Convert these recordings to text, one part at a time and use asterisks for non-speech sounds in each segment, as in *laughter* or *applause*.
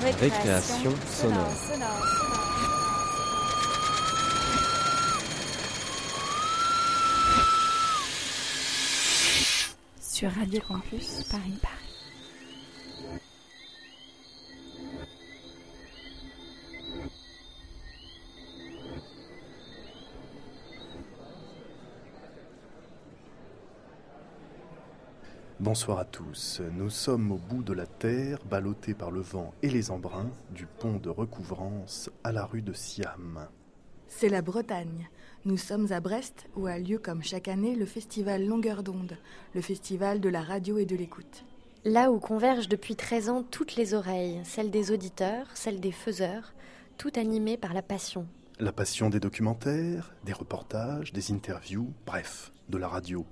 Récréation, sonore. Sur Radio Campus Paris Paris. Bonsoir à tous. Nous sommes au bout de la terre, ballottés par le vent et les embruns, du pont de recouvrance à la rue de Siam. C'est la Bretagne. Nous sommes à Brest où a lieu comme chaque année le festival Longueur d'onde, le festival de la radio et de l'écoute. Là où convergent depuis 13 ans toutes les oreilles, celles des auditeurs, celles des faiseurs, tout animé par la passion. La passion des documentaires, des reportages, des interviews, bref, de la radio.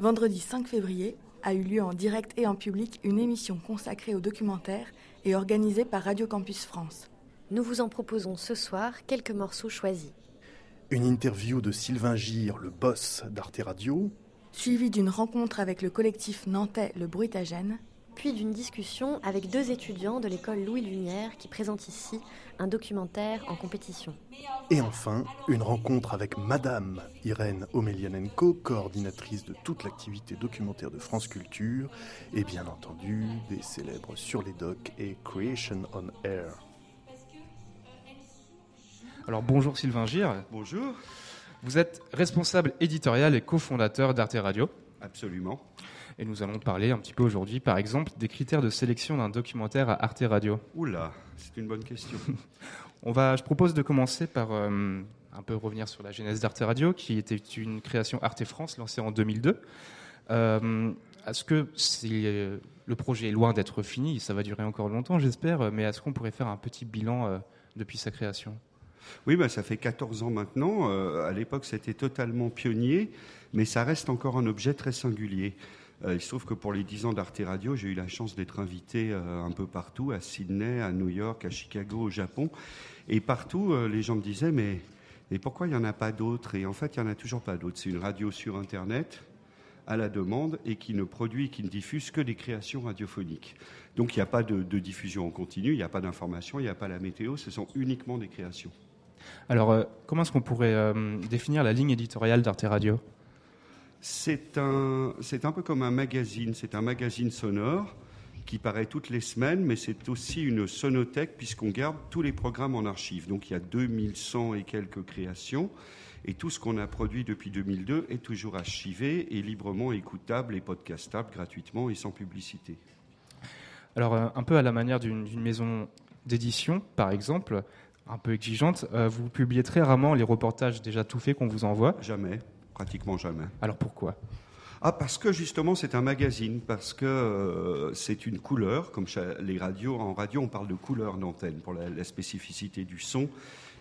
Vendredi 5 février a eu lieu en direct et en public une émission consacrée aux documentaires et organisée par Radio Campus France. Nous vous en proposons ce soir quelques morceaux choisis. Une interview de Sylvain Gire, le boss d'Arte Radio, Suivie d'une rencontre avec le collectif nantais Le Bruitagène, puis d'une discussion avec deux étudiants de l'école Louis Lumière qui présentent ici un documentaire en compétition. et enfin une rencontre avec Madame Irène Omelianenko, coordinatrice de toute l'activité documentaire de France Culture, et bien entendu des célèbres Sur les docks et Creation on Air. Alors bonjour Sylvain Gire, Bonjour. vous êtes responsable éditorial et cofondateur d'Arte Radio. Absolument. Et nous allons parler un petit peu aujourd'hui, par exemple, des critères de sélection d'un documentaire à Arte Radio. Oula, c'est une bonne question. *laughs* On va, je propose de commencer par euh, un peu revenir sur la genèse d'Arte Radio, qui était une création Arte France lancée en 2002. Euh, est-ce que euh, le projet est loin d'être fini? Ça va durer encore longtemps, j'espère. Mais est-ce qu'on pourrait faire un petit bilan euh, depuis sa création? Oui, bah, ça fait 14 ans maintenant. Euh, à l'époque, c'était totalement pionnier, mais ça reste encore un objet très singulier. Euh, il se trouve que pour les 10 ans d'Arte Radio, j'ai eu la chance d'être invité euh, un peu partout, à Sydney, à New York, à Chicago, au Japon. Et partout, euh, les gens me disaient, mais, mais pourquoi il n'y en a pas d'autres? Et en fait, il n'y en a toujours pas d'autres. C'est une radio sur Internet, à la demande, et qui ne produit, qui ne diffuse que des créations radiophoniques. Donc il n'y a pas de, diffusion en continu, il n'y a pas d'information, il n'y a pas la météo, ce sont uniquement des créations. Alors, comment est-ce qu'on pourrait définir la ligne éditoriale d'Arte Radio? C'est un, un peu comme un magazine, c'est un magazine sonore qui paraît toutes les semaines, mais c'est aussi une sonothèque puisqu'on garde tous les programmes en archive. Donc il y a 2100 et quelques créations et tout ce qu'on a produit depuis 2002 est toujours archivé et librement écoutable et podcastable gratuitement et sans publicité. Alors, euh, un peu à la manière d'une d'une maison d'édition, par exemple, un peu exigeante, euh, vous publiez très rarement les reportages déjà tout faits qu'on vous envoie. Jamais, pratiquement jamais. Alors pourquoi? Ah, parce que justement, c'est un magazine, parce que euh, c'est une couleur, comme les radios. En radio, on parle de couleur d'antenne pour la, la spécificité du son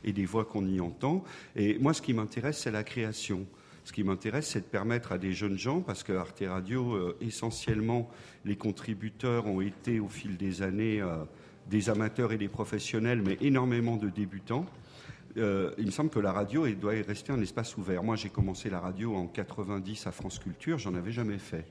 et des voix qu'on y entend. Et moi, ce qui m'intéresse, c'est la création. Ce qui m'intéresse, c'est de permettre à des jeunes gens, parce que Arte Radio, euh, essentiellement, les contributeurs ont été au fil des années euh, des amateurs et des professionnels, mais énormément de débutants. Euh, il me semble que la radio doit rester un espace ouvert. Moi, j'ai commencé la radio en 90 à France Culture, j'en avais jamais fait.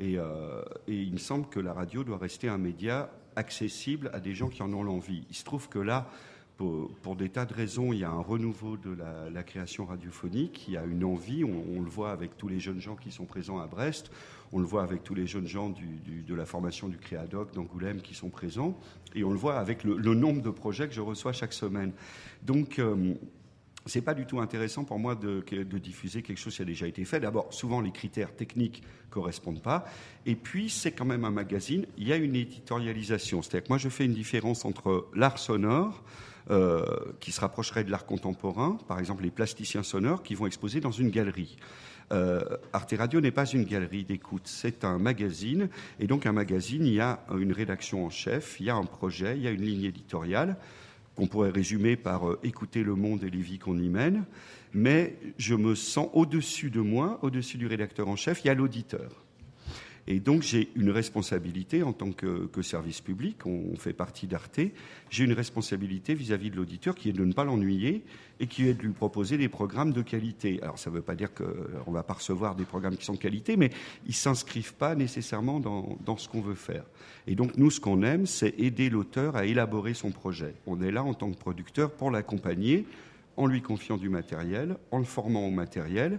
Et, euh, et il me semble que la radio doit rester un média accessible à des gens qui en ont l'envie. Il se trouve que là, pour, des tas de raisons, il y a un renouveau de la, création radiophonique, il y a une envie, on, le voit avec tous les jeunes gens qui sont présents à Brest, on le voit avec tous les jeunes gens de la formation du Créadoc d'Angoulême qui sont présents, et on le voit avec le, nombre de projets que je reçois chaque semaine. Donc, euh, c'est pas du tout intéressant pour moi de, de diffuser quelque chose qui a déjà été fait. D'abord, souvent les critères techniques correspondent pas. Et puis, c'est quand même un magazine. Il y a une éditorialisation. C'est-à-dire que moi, je fais une différence entre l'art sonore, euh, qui se rapprocherait de l'art contemporain, par exemple les plasticiens sonores qui vont exposer dans une galerie. Euh, Arte Radio n'est pas une galerie d'écoute, c'est un magazine. Et donc, un magazine, il y a une rédaction en chef, il y a un projet, il y a une ligne éditoriale qu'on pourrait résumer par euh, écouter le monde et les vies qu'on y mène. Mais je me sens au-dessus de moi, au-dessus du rédacteur en chef, il y a l'auditeur. Et donc j'ai une responsabilité en tant que, service public, on, fait partie d'Arte, j'ai une responsabilité vis-à-vis de l'auditeur qui est de ne pas l'ennuyer et qui est de lui proposer des programmes de qualité. Alors ça ne veut pas dire qu'on va pas recevoir des programmes qui sont de qualité, mais ils ne s'inscrivent pas nécessairement dans, dans ce qu'on veut faire. Et donc nous, ce qu'on aime, c'est aider l'auteur à élaborer son projet. On est là en tant que producteur pour l'accompagner en lui confiant du matériel, en le formant au matériel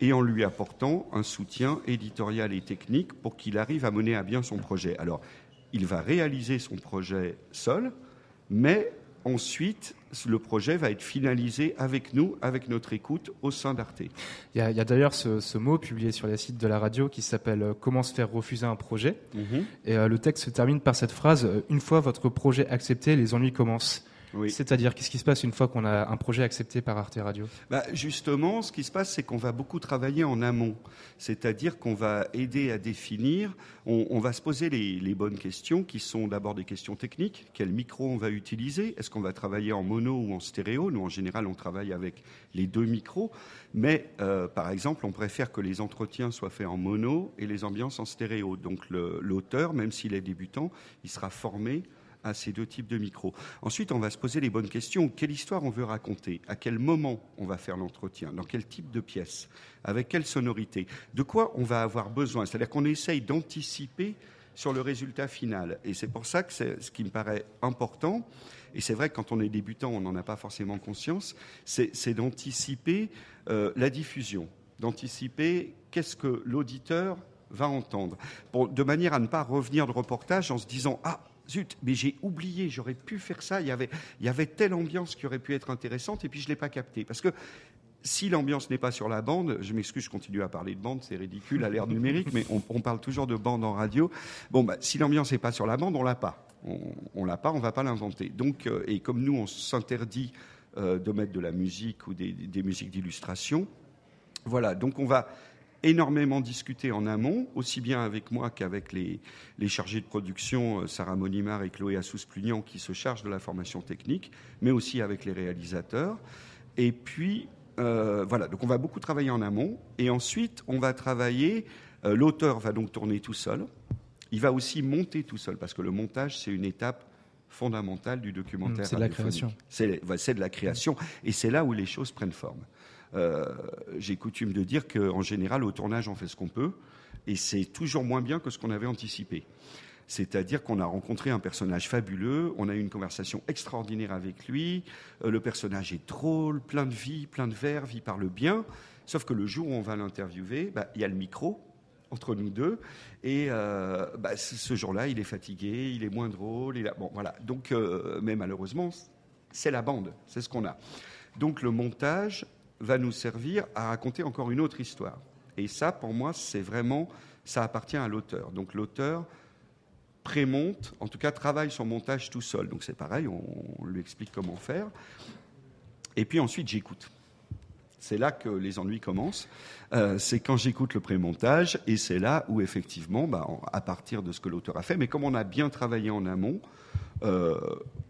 et en lui apportant un soutien éditorial et technique pour qu'il arrive à mener à bien son projet. Alors, il va réaliser son projet seul, mais ensuite, le projet va être finalisé avec nous, avec notre écoute au sein d'Arte. Il y a, d'ailleurs ce, mot publié sur les sites de la radio qui s'appelle euh, Comment se faire refuser un projet. Mhm. Et euh, le texte se termine par cette phrase euh, Une fois votre projet accepté, les ennuis commencent. C'est-à-dire, qu'est-ce qui se passe une fois qu'on a un projet accepté par Arte Radio? Bah, Justement, ce qui se passe, c'est qu'on va beaucoup travailler en amont. C'est-à-dire qu'on va aider à définir, on, va se poser les, bonnes questions, qui sont d'abord des questions techniques. Quel micro on va utiliser? Est-ce qu'on va travailler en mono ou en stéréo? Nous, en général, on travaille avec les deux micros. Mais, euh, par exemple, on préfère que les entretiens soient faits en mono et les ambiances en stéréo. Donc, l'auteur, même s'il est débutant, il sera formé à ces deux types de micros. Ensuite, on va se poser les bonnes questions. Quelle histoire on veut raconter? À quel moment on va faire l'entretien? Dans quel type de pièce? Avec quelle sonorité? De quoi on va avoir besoin? C'est-à-dire qu'on essaye d'anticiper sur le résultat final. Et c'est pour ça que c'est ce qui me paraît important. Et c'est vrai que quand on est débutant, on n'en a pas forcément conscience. C'est d'anticiper euh, la diffusion, d'anticiper qu'est-ce que l'auditeur va entendre, de manière à ne pas revenir de reportage en se disant ah zut, mais j'ai oublié, j'aurais pu faire ça, il y, avait, telle ambiance qui aurait pu être intéressante, et puis je ne l'ai pas capté. Parce que si l'ambiance n'est pas sur la bande, je m'excuse, je continue à parler de bande, c'est ridicule à l'ère numérique, mais on, parle toujours de bande en radio. Bon, bah, si l'ambiance n'est pas sur la bande, on l'a pas. On, ne l'a pas, on va pas l'inventer. Donc, euh, et comme nous, on s'interdit euh, de mettre de la musique ou des, des musiques d'illustration, voilà. Donc, on va énormément discuté en amont, aussi bien avec moi qu'avec les, chargés de production, euh, Sarah Monimar et Chloé Assous-Plugnan, qui se chargent de la formation technique, mais aussi avec les réalisateurs. Et puis, euh, voilà, donc on va beaucoup travailler en amont, et ensuite, on va travailler, euh, l'auteur va donc tourner tout seul, il va aussi monter tout seul, parce que le montage, c'est une étape fondamentale du documentaire. C'est de la création. C'est de la création, et c'est là où les choses prennent forme. Euh, j'ai coutume de dire qu'en général, au tournage, on fait ce qu'on peut, et c'est toujours moins bien que ce qu'on avait anticipé. C'est-à-dire qu'on a rencontré un personnage fabuleux, on a eu une conversation extraordinaire avec lui, euh, le personnage est drôle, plein de vie, plein de verve, il parle bien, sauf que le jour où on va l'interviewer, bah, il y a le micro entre nous deux, et euh, bah, ce jour-là, il est fatigué, il est moins drôle, bon voilà. Donc, mais malheureusement, c'est la bande, c'est ce qu'on a. Donc le montage va nous servir à raconter encore une autre histoire. Et ça, pour moi, c'est vraiment, ça appartient à l'auteur. Donc l'auteur prémonte, en tout cas travaille son montage tout seul. Donc c'est pareil, on, lui explique comment faire. Et puis ensuite, j'écoute. C'est là que les ennuis commencent. Euh, c'est quand j'écoute le prémontage, et c'est là où effectivement, bah, à partir de ce que l'auteur a fait, mais comme on a bien travaillé en amont,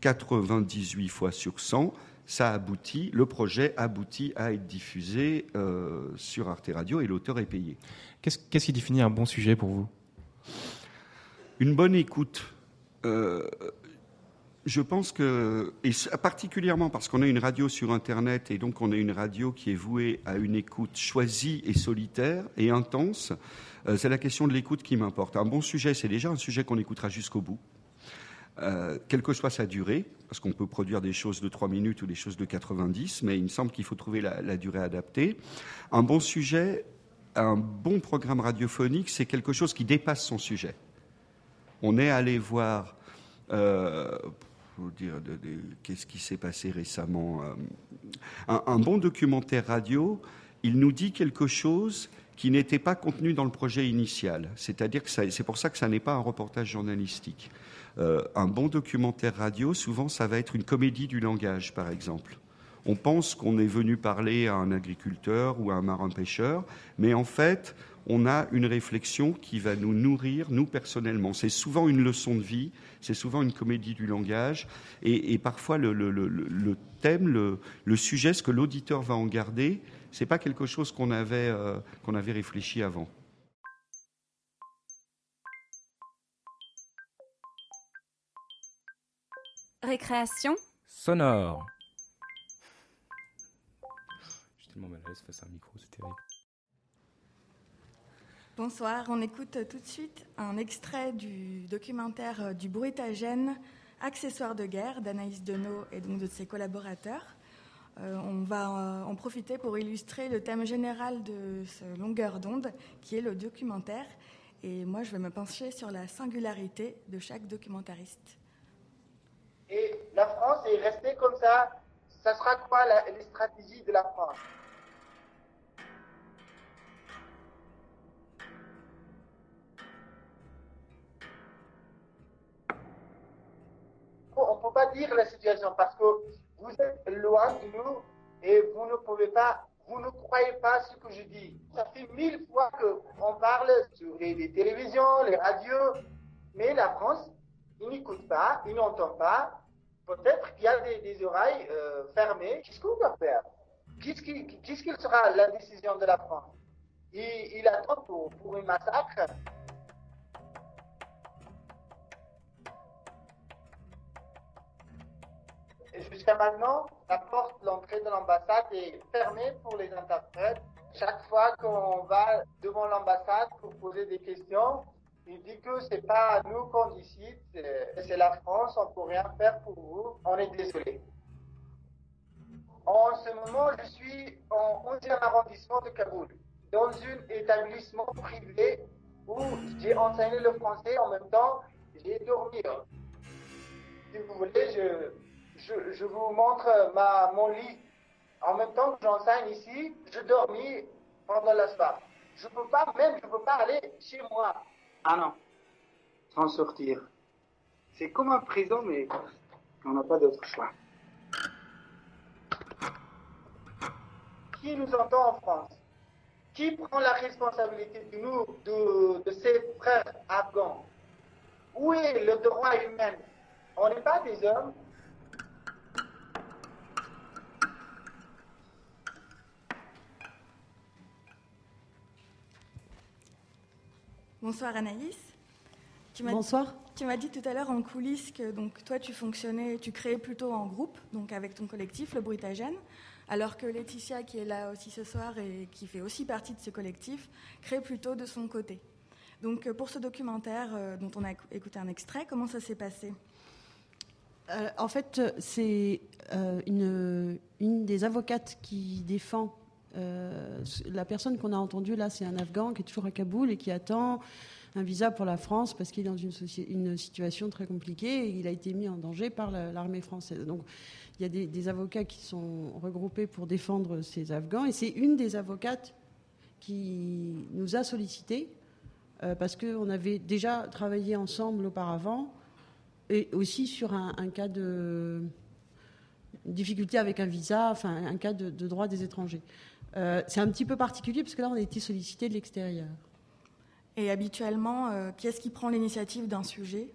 98 euh, fois sur 100, ça aboutit, le projet aboutit à être diffusé euh, sur Arte Radio et l'auteur est payé. Qu'est-ce qui définit un bon sujet pour vous? Une bonne écoute. Euh, je pense que, et particulièrement parce qu'on a une radio sur Internet et donc on a une radio qui est vouée à une écoute choisie et solitaire et intense, euh, c'est la question de l'écoute qui m'importe. Un bon sujet, c'est déjà un sujet qu'on écoutera jusqu'au bout. Euh, quelle que soit sa durée, parce qu'on peut produire des choses de 3 minutes ou des choses de 90, mais il me semble qu'il faut trouver la, durée adaptée. Un bon sujet, un bon programme radiophonique, c'est quelque chose qui dépasse son sujet. On est allé voir, euh, dire, qu'est-ce qui s'est passé récemment euh, un, un, bon documentaire radio, il nous dit quelque chose qui n'était pas contenu dans le projet initial. C'est-à-dire que c'est pour ça que ça n'est pas un reportage journalistique. Euh, un bon documentaire radio, souvent, ça va être une comédie du langage, par exemple. On pense qu'on est venu parler à un agriculteur ou à un marin-pêcheur, mais en fait, on a une réflexion qui va nous nourrir, nous personnellement. C'est souvent une leçon de vie, c'est souvent une comédie du langage, et, parfois le, thème, le, sujet, ce que l'auditeur va en garder, c'est pas quelque chose qu'on avait, euh, qu'on avait réfléchi avant. Récréation sonore. Je suis tellement mal à l'aise face à un micro, c'est terrible. Bonsoir, on écoute tout de suite un extrait du documentaire du bruitagène Accessoires de guerre d'Anaïs Denot et donc de ses collaborateurs. Euh, on va euh, en profiter pour illustrer le thème général de ce longueur d'onde qui est le documentaire. Et moi, je vais me pencher sur la singularité de chaque documentariste. Et la France est restée comme ça. Ça sera quoi la, les stratégies de la France? On ne peut pas dire la situation parce que vous êtes loin de nous et vous ne pouvez pas, vous ne croyez pas ce que je dis. Ça fait mille fois qu'on parle sur les, les, télévisions, les radios, mais la France, il n'écoute pas, il n'entend pas. Peut-être qu'il y a des, oreilles euh, fermées. Qu'est-ce qu'on va faire? Qu'est-ce qu'il qu qu sera la décision de la France? Il, attend pour, pour un massacre? Jusqu'à maintenant, la porte d'entrée de l'ambassade est fermée pour les interprètes. Chaque fois qu'on va devant l'ambassade pour poser des questions, il dit que c'est pas nous qu'on décide, c'est la France, on peut rien faire pour vous, on est désolé. En ce moment, je suis en 11e arrondissement de Kaboul, dans un établissement privé où j'ai enseigné le français en même temps, j'ai dormi. Si vous voulez, je, je, je, vous montre ma, mon lit. En même temps que j'enseigne ici, je dormis pendant la soirée. Je peux pas, même, je peux pas aller chez moi. Ah non, sans sortir. C'est comme un prison, mais on n'a pas d'autre choix. Qui nous entend en France? Qui prend la responsabilité de nous, de, de ses frères afghans? Où est le droit humain? On n'est pas des hommes, Bonsoir Anaïs. Tu Bonsoir. Tu m'as dit tout à l'heure en coulisses que donc toi tu fonctionnais, tu créais plutôt en groupe, donc avec ton collectif, le Bruitagène, alors que Laetitia qui est là aussi ce soir et qui fait aussi partie de ce collectif, crée plutôt de son côté. Donc pour ce documentaire euh, dont on a écouté un extrait, comment ça s'est passé? Euh, En fait, c'est euh, une, une des avocates qui défend euh, la personne qu'on a entendue là, c'est un Afghan qui est toujours à Kaboul et qui attend un visa pour la France parce qu'il est dans une, situation très compliquée et il a été mis en danger par l'armée française. Donc il y a des, avocats qui sont regroupés pour défendre ces Afghans et c'est une des avocates qui nous a sollicité euh, parce qu'on avait déjà travaillé ensemble auparavant et aussi sur un, cas de difficulté avec un visa, enfin un cas de droit des étrangers. Euh, c'est un petit peu particulier parce que là, on a été sollicité de l'extérieur. Et habituellement, euh, qui est-ce qui prend l'initiative d'un sujet?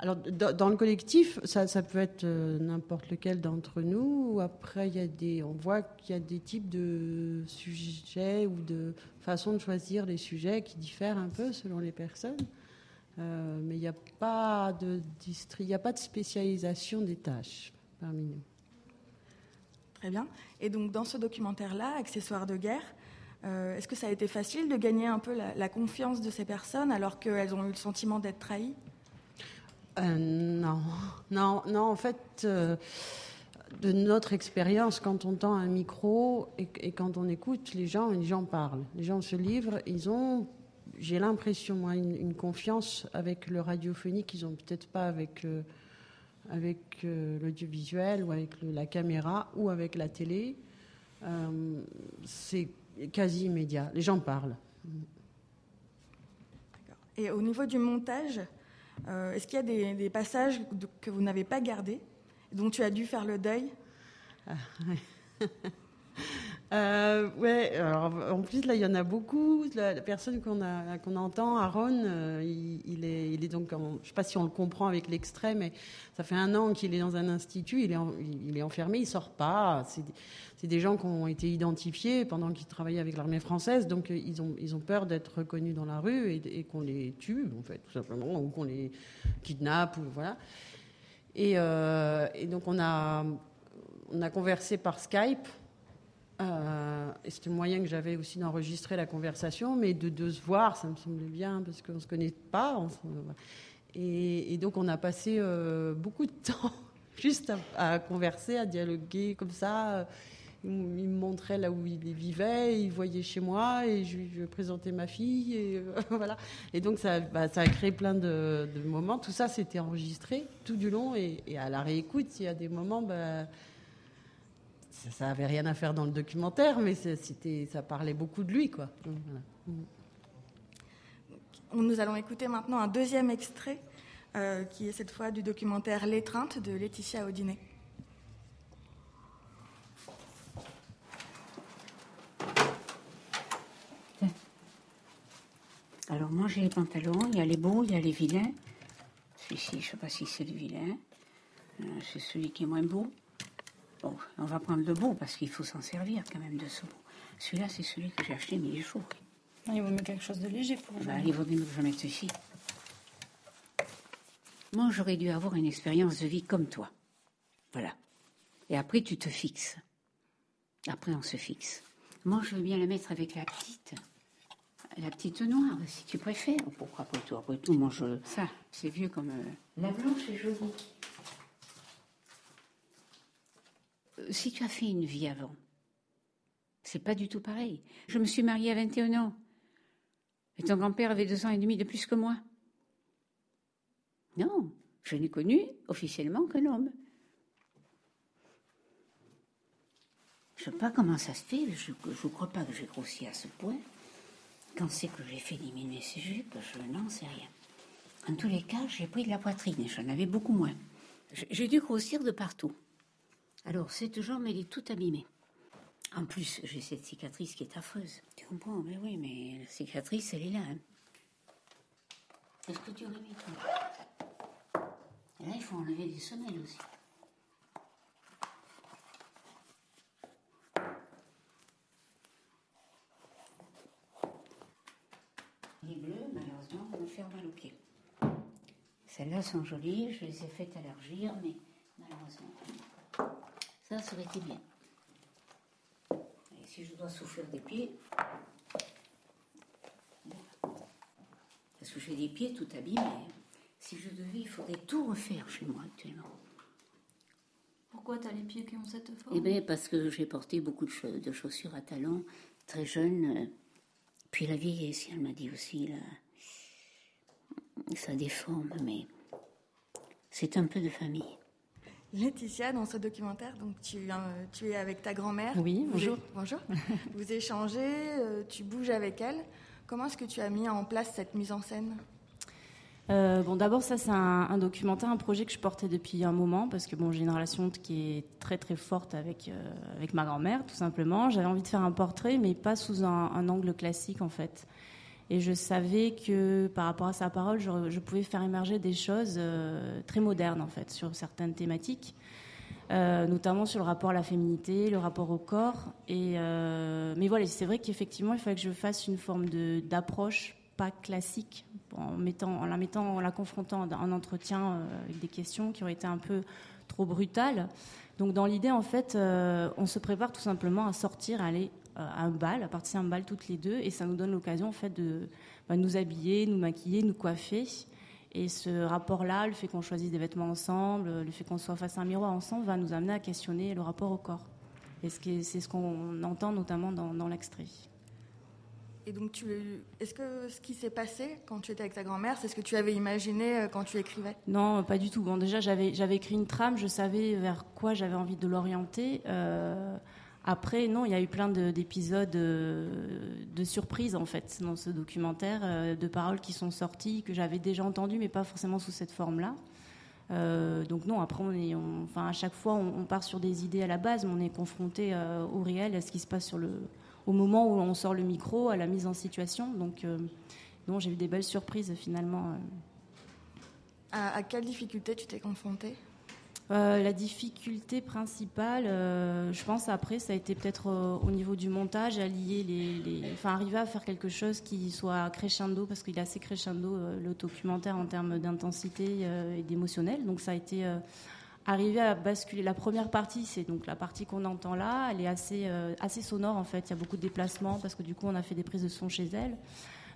Alors, dans le collectif, ça, ça peut être euh, n'importe lequel d'entre nous. Après, il y a des, on voit qu'il y a des types de sujets ou de façons de choisir les sujets qui diffèrent un peu selon les personnes. Mais il n'y a pas de a pas de spécialisation des tâches parmi nous. Très bien. Et donc, dans ce documentaire-là, Accessoires de guerre, euh, est-ce que ça a été facile de gagner un peu la, confiance de ces personnes alors qu'elles ont eu le sentiment d'être trahies? Euh, Non, non, non. En fait, euh, de notre expérience, quand on tend un micro et, quand on écoute, les gens, les gens parlent, les gens se livrent. Ils ont, j'ai l'impression, moi, une, une, confiance avec le radiophonique qu'ils ont peut-être pas avec avec euh, l'audiovisuel ou avec le, la caméra ou avec la télé, euh, c'est quasi immédiat. Les gens parlent. Et au niveau du montage, euh, est-ce qu'il y a des, des passages de, que vous n'avez pas gardés, dont tu as dû faire le deuil? Ah. *laughs* Euh, ouais, alors en plus là il y en a beaucoup. La, personne qu'on a entend, Aaron, euh, il, est il est donc en, je sais pas si on le comprend avec l'extrait, mais ça fait un an qu'il est dans un institut, il est en, il est enfermé, il sort pas. C'est des gens qui ont été identifiés pendant qu'ils travaillaient avec l'armée française, donc ils ont ils ont peur d'être reconnus dans la rue et, qu'on les tue en fait tout simplement ou qu'on les kidnappe ou voilà. Et, et donc on a, on a conversé par Skype. Et c'était le moyen que j'avais aussi d'enregistrer la conversation, mais de, se voir, ça me semblait bien parce qu'on ne se connaît pas. et, donc on a passé beaucoup de *laughs* temps juste à, converser, à dialoguer comme ça. Il me montrait là où il vivait, il voyait chez moi et je lui présentais ma fille. Et, *laughs* euh, donc ça, bah, ça, a créé plein de, moments. Tout ça, c'était enregistré tout du long. Et, à la réécoute, il y a des moments, bah, ça n'avait rien à faire dans le documentaire, mais ça parlait beaucoup de lui. Quoi. Nous allons écouter maintenant un deuxième extrait euh, qui est cette fois du documentaire L'étreinte de Laetitia Audinet. Alors moi j'ai les pantalons, il y a les beaux, il y a les vilains. Celui-ci, je ne sais pas si c'est le vilain. Euh, c'est celui qui est moins beau. Bon, on va prendre le beau parce qu'il faut s'en servir quand même de ce beau. Celui-là, c'est celui que j'ai acheté, mais il est chaud. Ah, il vaut mieux quelque chose de léger pour bah, Il vaut mieux que je mette ceci. Moi, j'aurais dû avoir une expérience de vie comme toi. Voilà. Et après, tu te fixes. Après, on se fixe. Moi, je veux bien la mettre avec la petite. La petite noire, si tu préfères. Pourquoi après tout Après tout, moi, je... Ça, c'est vieux comme... Euh, la blanche est jolie. Euh, si tu as fait une vie avant, c'est pas du tout pareil. Je me suis mariée à 21 ans. Et ton grand-père avait deux ans et demi de plus que moi. Non, je n'ai connu officiellement qu'un homme. Je ne sais pas comment ça se fait, je ne crois pas que j'ai grossi à ce point. Quand c'est que j'ai fait diminuer ses jupes, je n'en sais rien. En tous les cas, j'ai pris de la poitrine et j'en avais beaucoup moins. J'ai dû grossir de partout. Alors, cette jambe, elle est toute abîmée. En plus, j'ai cette cicatrice qui est affreuse. Tu comprends Mais oui, mais la cicatrice, elle est là. Hein. Est-ce que tu aurais mis et là, il faut enlever des semelles aussi. Les bleus, malheureusement, vont me faire mal aux pieds. Celles-là sont jolies, je les ai faites allergir, mais malheureusement, ça, ça aurait été bien. Et si je dois souffrir des pieds, parce que j'ai des pieds tout abîmés. Si je devais, il faudrait tout refaire chez moi actuellement. Pourquoi tu as les pieds qui ont cette forme? Eh bien, parce que j'ai porté beaucoup de, chaussures à talons très jeune. Euh, puis la vieillesse, elle m'a dit aussi, là, ça déforme, mais c'est un peu de famille. Laetitia, dans ce documentaire, donc tu, tu es avec ta grand-mère. Oui, bonjour. bonjour. *laughs* vous échangez, euh, tu bouges avec elle. Comment est-ce que tu as mis en place cette mise en scène? Euh, bon, d'abord, ça, c'est un, documentaire, un projet que je portais depuis un moment, parce que bon, j'ai une relation qui est très très forte avec, euh, avec ma grand-mère, tout simplement. J'avais envie de faire un portrait, mais pas sous un, angle classique, en fait. Et je savais que par rapport à sa parole, je, pouvais faire émerger des choses euh, très modernes, en fait, sur certaines thématiques. notamment sur le rapport à la féminité, le rapport au corps. Et, mais voilà, c'est vrai qu'effectivement, il fallait que je fasse une forme d'approche pas classique en, mettant, en la mettant, en la confrontant un entretien euh, avec des questions qui auraient été un peu trop brutales. Donc dans l'idée, en fait, euh, on se prépare tout simplement à sortir, à aller euh, à un bal, à partir à un bal toutes les deux, et ça nous donne l'occasion en fait de bah, nous habiller, nous maquiller, nous coiffer. Et ce rapport-là, le fait qu'on choisisse des vêtements ensemble, le fait qu'on soit face à un miroir ensemble, va nous amener à questionner le rapport au corps. Et c'est ce qu'on entend notamment dans, dans l'extrait. Et donc, est-ce que ce qui s'est passé quand tu étais avec ta grand-mère, c'est ce que tu avais imaginé euh, quand tu écrivais? Non, pas du tout. Bon, déjà, j'avais, j'avais écrit une trame, je savais vers quoi j'avais envie de l'orienter. Euh, après, non, il y a eu plein d'épisodes euh, de, surprises, en fait, dans ce documentaire, de paroles qui sont sorties, que j'avais déjà entendues, mais pas forcément sous cette forme-là. donc non, après, on est, enfin, à chaque fois, on, part sur des idées à la base, mais on est confronté au réel, à ce qui se passe sur le, au moment où on sort le micro, à la mise en situation. Donc, euh, non, j'ai eu des belles surprises finalement. Euh. À, quelle difficulté tu t'es confrontée? Euh, la difficulté principale, euh, je pense après, ça a été peut-être euh, au niveau du montage, allier les, les, enfin arriver à faire quelque chose qui soit crescendo, parce qu'il est assez crescendo le documentaire en termes d'intensité et d'émotionnel. Donc ça a été arriver à basculer. La première partie, c'est donc la partie qu'on entend là, elle est assez assez sonore en fait. Il y a beaucoup de déplacements parce que du coup on a fait des prises de son chez elle.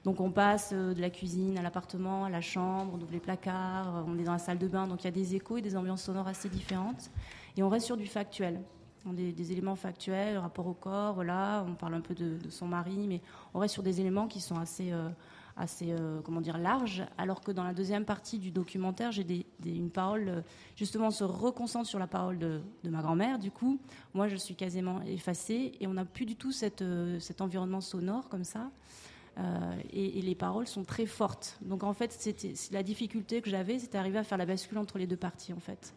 Donc on passe euh, de la cuisine à l'appartement, à la chambre, on ouvre les placards, euh, on est dans la salle de bain, donc il y a des échos et des ambiances sonores assez différentes. Et on reste sur du factuel, des, des éléments factuels, rapport au corps, voilà, on parle un peu de, son mari, mais on reste sur des éléments qui sont assez, euh, assez comment dire, larges, alors que dans la deuxième partie du documentaire, j'ai une parole, justement, on se reconcentre sur la parole de, ma grand-mère, du coup, moi je suis quasiment effacée, et on n'a plus du tout cet environnement sonore comme ça. Euh, et, les paroles sont très fortes. Donc en fait, c'était la difficulté que j'avais, c'était arriver à faire la bascule entre les deux parties en fait.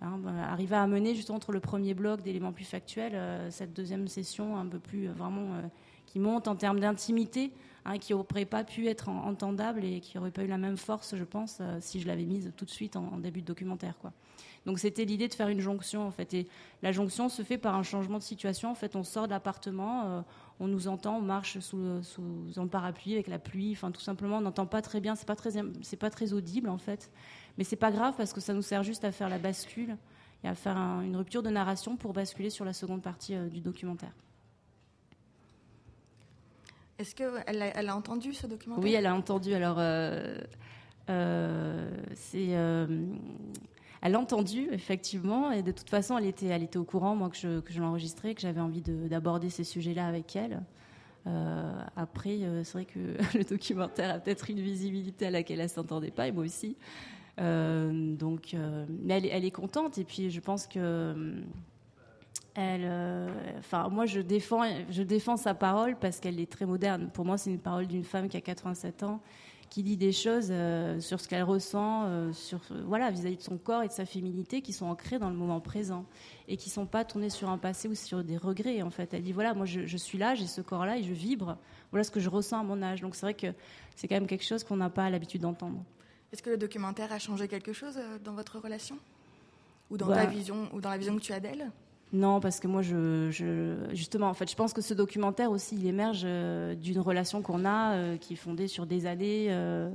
Hein, bah, arriver à mener juste entre le premier bloc d'éléments plus factuels, euh, cette deuxième session un peu plus euh, vraiment qui monte en termes d'intimité, hein, qui n'aurait pas pu être entendable et qui n'aurait pas eu la même force, je pense, si je l'avais mise tout de suite en, début de documentaire. Donc c'était l'idée de faire une jonction en fait. Et la jonction se fait par un changement de situation. En fait, on sort de l'appartement, on nous entend, on marche sous, sous un parapluie avec la pluie. Enfin, tout simplement, on n'entend pas très bien. C'est pas très, c'est pas très audible en fait. Mais c'est pas grave parce que ça nous sert juste à faire la bascule et à faire une rupture de narration pour basculer sur la seconde partie euh, du documentaire. Est-ce qu'elle a, elle a entendu ce documentaire? Oui, elle a entendu. Alors, euh, c'est elle l'a entendu, effectivement, et de toute façon, elle était, elle était au courant, moi, que je, que je l'enregistrais, que j'avais envie d'aborder ces sujets-là avec elle. Euh, après, euh, c'est vrai que *laughs* le documentaire a peut-être une visibilité à laquelle elle ne s'entendait pas, et moi aussi. Euh, donc, mais elle, elle, est contente, et puis je pense que. Elle, enfin, moi, je défends, je défends sa parole parce qu'elle est très moderne. Pour moi, c'est une parole d'une femme qui a 87 ans qui dit des choses euh, sur ce qu'elle ressent, euh, sur euh, voilà vis-à-vis de son corps et de sa féminité, qui sont ancrées dans le moment présent et qui sont pas tournées sur un passé ou sur des regrets. En fait, elle dit voilà, moi je, suis là, j'ai ce corps-là et je vibre. Voilà ce que je ressens à mon âge. Donc c'est vrai que c'est quand même quelque chose qu'on n'a pas l'habitude d'entendre. Est-ce que le documentaire a changé quelque chose dans votre relation? Ou dans ta bah. vision ou dans la vision que tu as d'elle? Non, parce que moi, justement, en fait, je pense que ce documentaire aussi, il émerge euh, d'une relation qu'on a, euh, qui est fondée sur des années. Euh,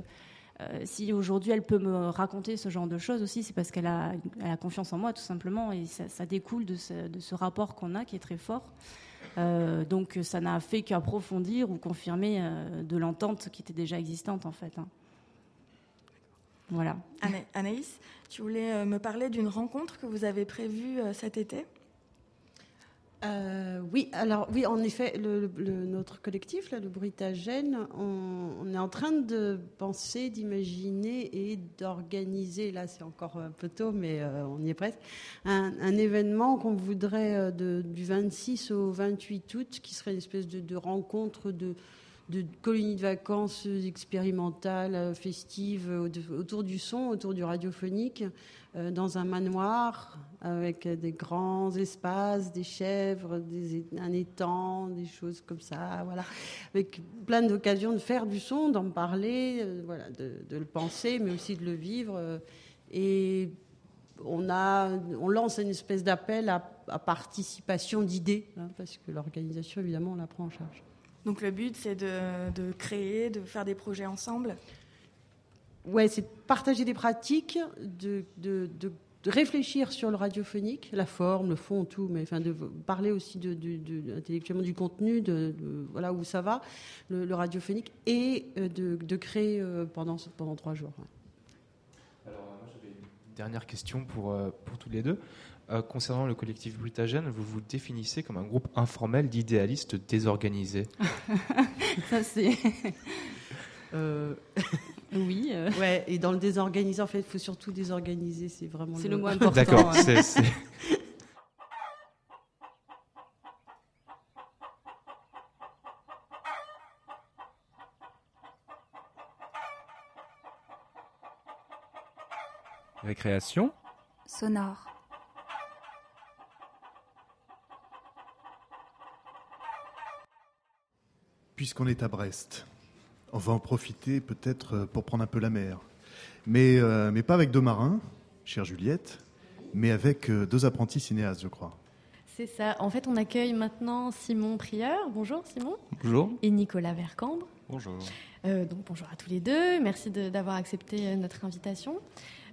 si aujourd'hui elle peut me raconter ce genre de choses aussi, c'est parce qu'elle a, a confiance en moi, tout simplement, et ça, découle de ce, rapport qu'on a qui est très fort. donc, ça n'a fait qu'approfondir ou confirmer de l'entente qui était déjà existante, en fait. Hein. Voilà. Anaïs, tu voulais me parler d'une rencontre que vous avez prévue cet été? Euh, oui, alors oui, en effet, notre collectif, là, le Bruitagène, on, est en train de penser, d'imaginer et d'organiser, là c'est encore un peu tôt, mais euh, on y est presque, un, événement qu'on voudrait euh, du 26 au 28 août, qui serait une espèce de, rencontre de, de colonies de vacances expérimentales, festives, autour du son, autour du radiophonique, dans un manoir avec des grands espaces, des chèvres, des, un étang, des choses comme ça, voilà, avec plein d'occasions de faire du son, d'en parler, euh, voilà, de, le penser, mais aussi de le vivre. Euh, et on, a, on lance une espèce d'appel à, participation d'idées, hein, parce que l'organisation, évidemment, on la prend en charge. Donc le but, c'est de, de créer, de faire des projets ensemble? Ouais, c'est de partager des pratiques, de, de, de, réfléchir sur le radiophonique, la forme, le fond, tout, mais enfin de parler aussi de, intellectuellement du contenu, de, voilà où ça va, le, radiophonique, et euh, de, créer euh, pendant, pendant trois jours. Alors, moi, j'avais une dernière question pour, euh, pour tous les deux. concernant le collectif Brutagène, vous vous définissez comme un groupe informel d'idéalistes désorganisés. *laughs* Ça, c'est. Oui. Euh. Ouais, et dans le désorganisé, en fait, il faut surtout désorganiser, c'est vraiment c'est le... mot *laughs* important. D'accord, c'est, Récréation sonore. Puisqu'on est à Brest, on va en profiter peut-être euh, pour prendre un peu la mer. Mais, euh, mais pas avec deux marins, chère Juliette. mais avec euh, deux apprentis cinéastes, je crois. C'est ça. En fait, on accueille maintenant Simon Prieur. Bonjour Simon. Bonjour. Et Nicolas Vercambre. Bonjour. Euh, donc bonjour à tous les deux. Merci d'avoir accepté notre invitation.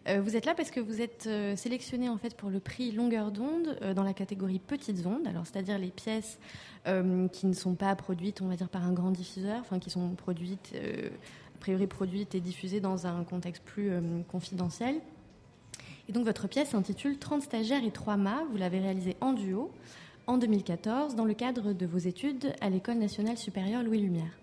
Euh, vous êtes là parce que vous êtes euh, sélectionné en fait pour le prix longueur d'onde euh, dans la catégorie petites ondes. Alors c'est-à-dire les pièces qui ne sont pas produites, on va dire par un grand diffuseur, enfin qui sont produites, a priori produites et diffusées dans un contexte plus confidentiel. Et donc votre pièce s'intitule 30 stagiaires et 3 mâts. Vous l'avez réalisée en duo en 2014 dans le cadre de vos études à l'École nationale supérieure Louis Lumière.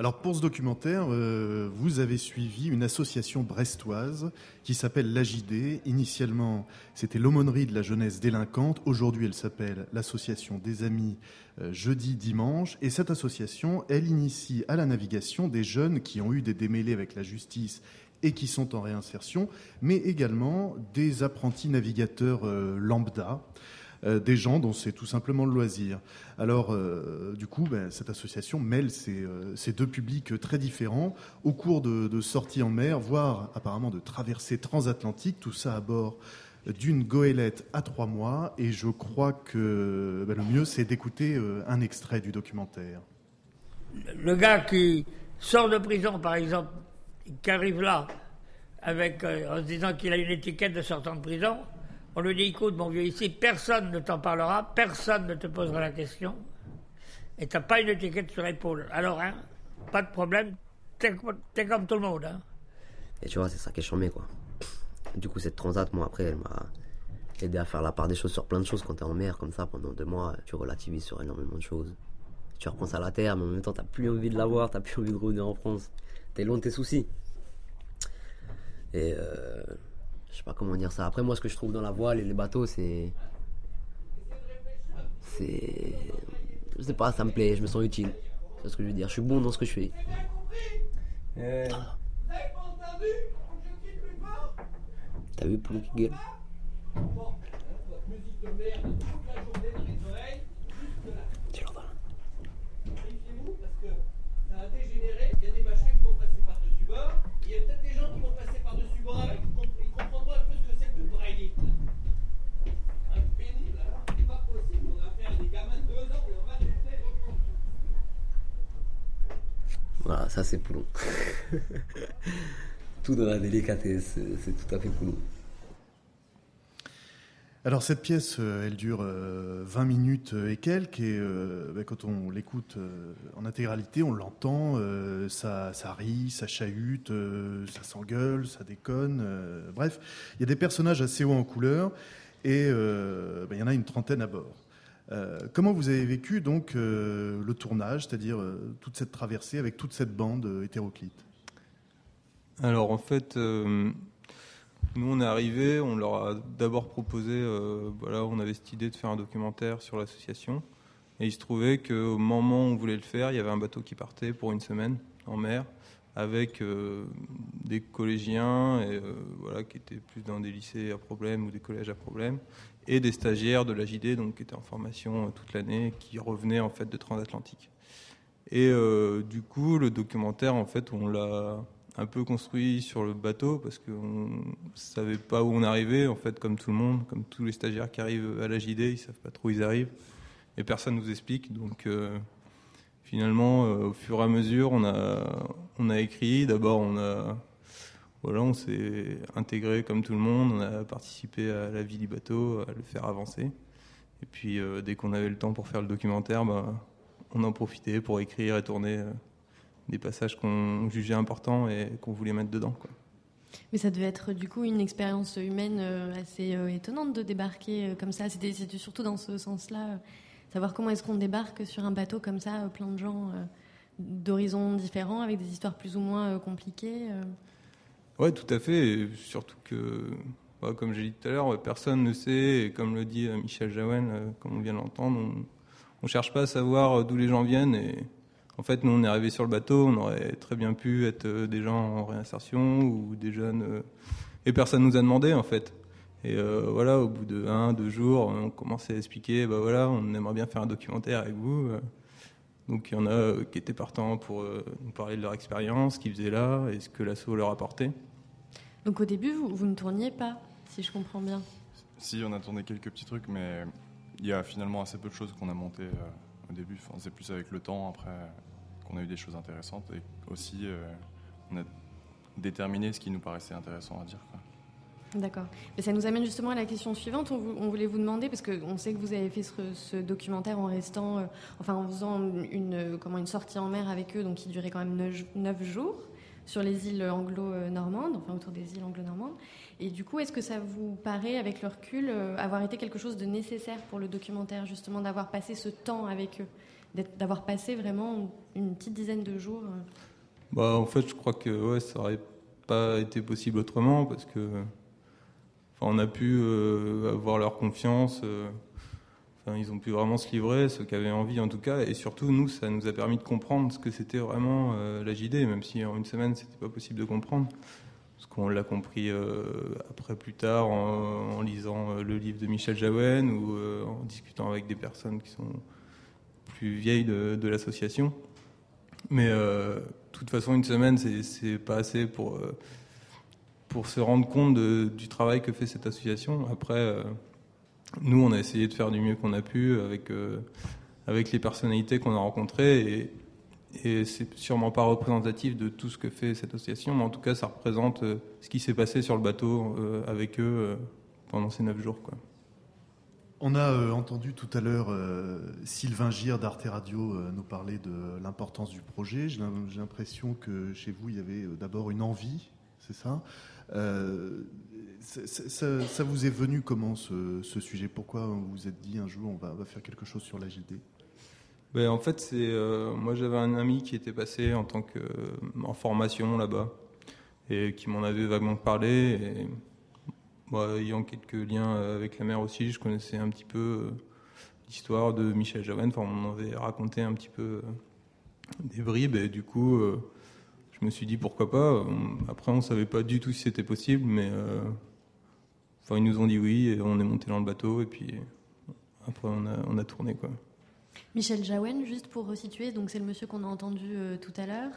Alors pour ce documentaire, euh, vous avez suivi une association brestoise qui s'appelle l'AJD. Initialement, c'était l'aumônerie de la jeunesse délinquante. Aujourd'hui, elle s'appelle l'association des amis euh, jeudi dimanche. Et cette association, elle initie à la navigation des jeunes qui ont eu des démêlés avec la justice et qui sont en réinsertion, mais également des apprentis navigateurs euh, lambda des gens dont c'est tout simplement le loisir. Alors, euh, du coup, ben, cette association mêle ces, euh, ces deux publics très différents au cours de, sorties en mer, voire apparemment de traversées transatlantiques, tout ça à bord d'une goélette à trois mois. Et je crois que ben, le mieux, c'est d'écouter euh, un extrait du documentaire. le gars qui sort de prison, par exemple, qui arrive là, avec, euh, en se disant qu'il a une étiquette de sortant de prison, on lui dit écoute, mon vieux, ici, personne ne t'en parlera, personne ne te posera la question, et t'as pas une étiquette sur l'épaule. Alors, hein, pas de problème, t'es comme tout le monde. Hein. Et tu vois, c'est ça qui est chambé, quoi. Du coup, cette transat, moi, après, elle m'a aidé à faire la part des choses sur plein de choses quand t'es en mer, comme ça, pendant deux mois, tu relativises sur énormément de choses. Tu repenses à la terre, mais en même temps, t'as plus envie de la voir, t'as plus envie de revenir en France. T'es loin de tes soucis. Et euh, je sais pas comment dire ça. Après, moi, ce que je trouve dans la voile et les bateaux, c'est. C'est. Je sais pas, ça me plaît, je me sens utile. C'est ce que je veux dire? Je suis bon dans ce que je fais. T'as vu Poulon qui gueule Tu l'entends là parce que ça a dégénéré, il y a des machins qui vont passer par-dessus bord, il y a peut-être des gens qui vont passer par-dessus bord avec, ils comprendront un peu ce que c'est que de brailler. Un pénible, alors, c'est pas possible, on a affaire à des gamins de deux ans, on va tester. Voilà, ça c'est Poulon. *laughs* tout dans la délicatesse, c'est tout à fait Poulon. Alors cette pièce, euh, elle dure euh, 20 minutes et quelques, et euh, ben, quand on l'écoute euh, en intégralité, on l'entend, euh, ça, ça rit, ça chahute, euh, ça s'engueule, ça déconne, euh, bref, il y a des personnages assez hauts en couleur, et euh, ben, il y en a une trentaine à bord. Euh, comment vous avez vécu donc euh, le tournage, c'est-à-dire euh, toute cette traversée avec toute cette bande hétéroclite? Alors en fait, nous on est arrivé, on leur a d'abord proposé, voilà, on avait cette idée de faire un documentaire sur l'association, et il se trouvait qu'au moment où on voulait le faire, il y avait un bateau qui partait pour une semaine en mer avec des collégiens voilà, qui étaient plus dans des lycées à problème ou des collèges à problème, et des stagiaires de la JD, donc qui étaient en formation euh, toute l'année, qui revenaient en fait de transatlantique. Et euh, du coup, le documentaire, en fait, on l'a un peu construit sur le bateau parce qu'on savait pas où on arrivait, en fait, comme tout le monde, comme tous les stagiaires qui arrivent à la JD, ils savent pas trop où ils arrivent et personne nous explique. Donc, euh, finalement, au fur et à mesure, on a, on a écrit. D'abord, on a, voilà, on s'est intégré comme tout le monde. On a participé à la vie du bateau, à le faire avancer. Et puis, euh, dès qu'on avait le temps pour faire le documentaire, bah, on en profitait pour écrire et tourner euh, des passages qu'on jugeait importants et qu'on voulait mettre dedans. Mais ça devait être du coup une expérience humaine euh, assez étonnante de débarquer comme ça. C'était surtout dans ce sens-là, savoir comment est-ce qu'on débarque sur un bateau comme ça, plein de gens d'horizons différents, avec des histoires plus ou moins compliquées. Ouais, tout à fait. Surtout que, bah, comme j'ai dit tout à l'heure, personne ne sait. Et comme le dit euh, Michel Jaouen, euh, comme on vient de l'entendre, on ne cherche pas à savoir euh, d'où les gens viennent. Et en fait, nous, on est arrivé sur le bateau, on aurait très bien pu être des gens en réinsertion ou des jeunes. et personne nous a demandé, en fait. Et voilà, au bout de un, deux jours, on commençait à expliquer, bah voilà, on aimerait bien faire un documentaire avec vous. Donc il y en a euh, qui étaient partants pour euh, nous parler de leur expérience, ce qu'ils faisaient là et ce que l'assaut leur apportait. Donc au début, vous, vous ne tourniez pas si je comprends bien. Si, on a tourné quelques petits trucs, mais il y a finalement assez peu de choses qu'on a montées euh, au début. Enfin, c'est plus avec le temps, après, qu'on a eu des choses intéressantes. Et aussi, euh, on a déterminé ce qui nous paraissait intéressant à dire. quoi. D'accord. Mais ça nous amène justement à la question suivante. On, vou- on voulait vous demander, parce qu'on sait que vous avez fait ce, documentaire en restant, euh, enfin en faisant une, euh, comment, une sortie en mer avec eux, donc qui durait quand même neuf, jours sur les îles anglo-normandes, enfin autour des îles anglo-normandes. Et du coup, est-ce que ça vous paraît, avec le recul, euh, avoir été quelque chose de nécessaire pour le documentaire, justement, d'avoir passé ce temps avec eux, d'avoir passé vraiment une petite dizaine de jours Bah, en fait, je crois que ouais, ça aurait pas été possible autrement parce que on a pu euh, avoir leur confiance. euh, ils ont pu vraiment se livrer, ceux qui avaient envie en tout cas. Et surtout, nous, ça nous a permis de comprendre ce que c'était vraiment euh, la même si en une semaine, c'était pas possible de comprendre. Parce qu'on l'a compris euh, après plus tard en, lisant le livre de Michel Jaouen ou en discutant avec des personnes qui sont plus vieilles de, l'association. Mais de toute façon, une semaine, c'est- pas assez pour, pour se rendre compte du travail que fait cette association. Après, euh, nous, on a essayé de faire du mieux qu'on a pu avec, euh, avec les personnalités qu'on a rencontrées. Et, et c'est sûrement pas représentatif de tout ce que fait cette association, mais en tout cas, ça représente euh, ce qui s'est passé sur le bateau avec eux pendant ces neuf jours. On a entendu tout à l'heure Sylvain Gire d'Arte Radio nous parler de l'importance du projet. J'ai l'im- j'ai l'impression que chez vous, il y avait d'abord une envie, c'est ça? Euh, ça, vous est venu comment ce, sujet? Pourquoi vous vous êtes dit un jour on va, faire quelque chose sur la JD Ben, en fait, euh, moi j'avais un ami qui était passé en tant que en formation là-bas et qui m'en avait vaguement parlé. Moi, ayant quelques liens avec la mer aussi, je connaissais un petit peu euh, l'histoire de Michel Jaouen. Enfin, on m'en avait raconté un petit peu euh, des bribes et du coup, euh, je me suis dit pourquoi pas. Après, on savait pas du tout si c'était possible, mais euh, enfin, ils nous ont dit oui et on est monté dans le bateau et puis après on a, on a tourné quoi. Michel Jaouen, juste pour resituer, donc c'est le monsieur qu'on a entendu euh, tout à l'heure,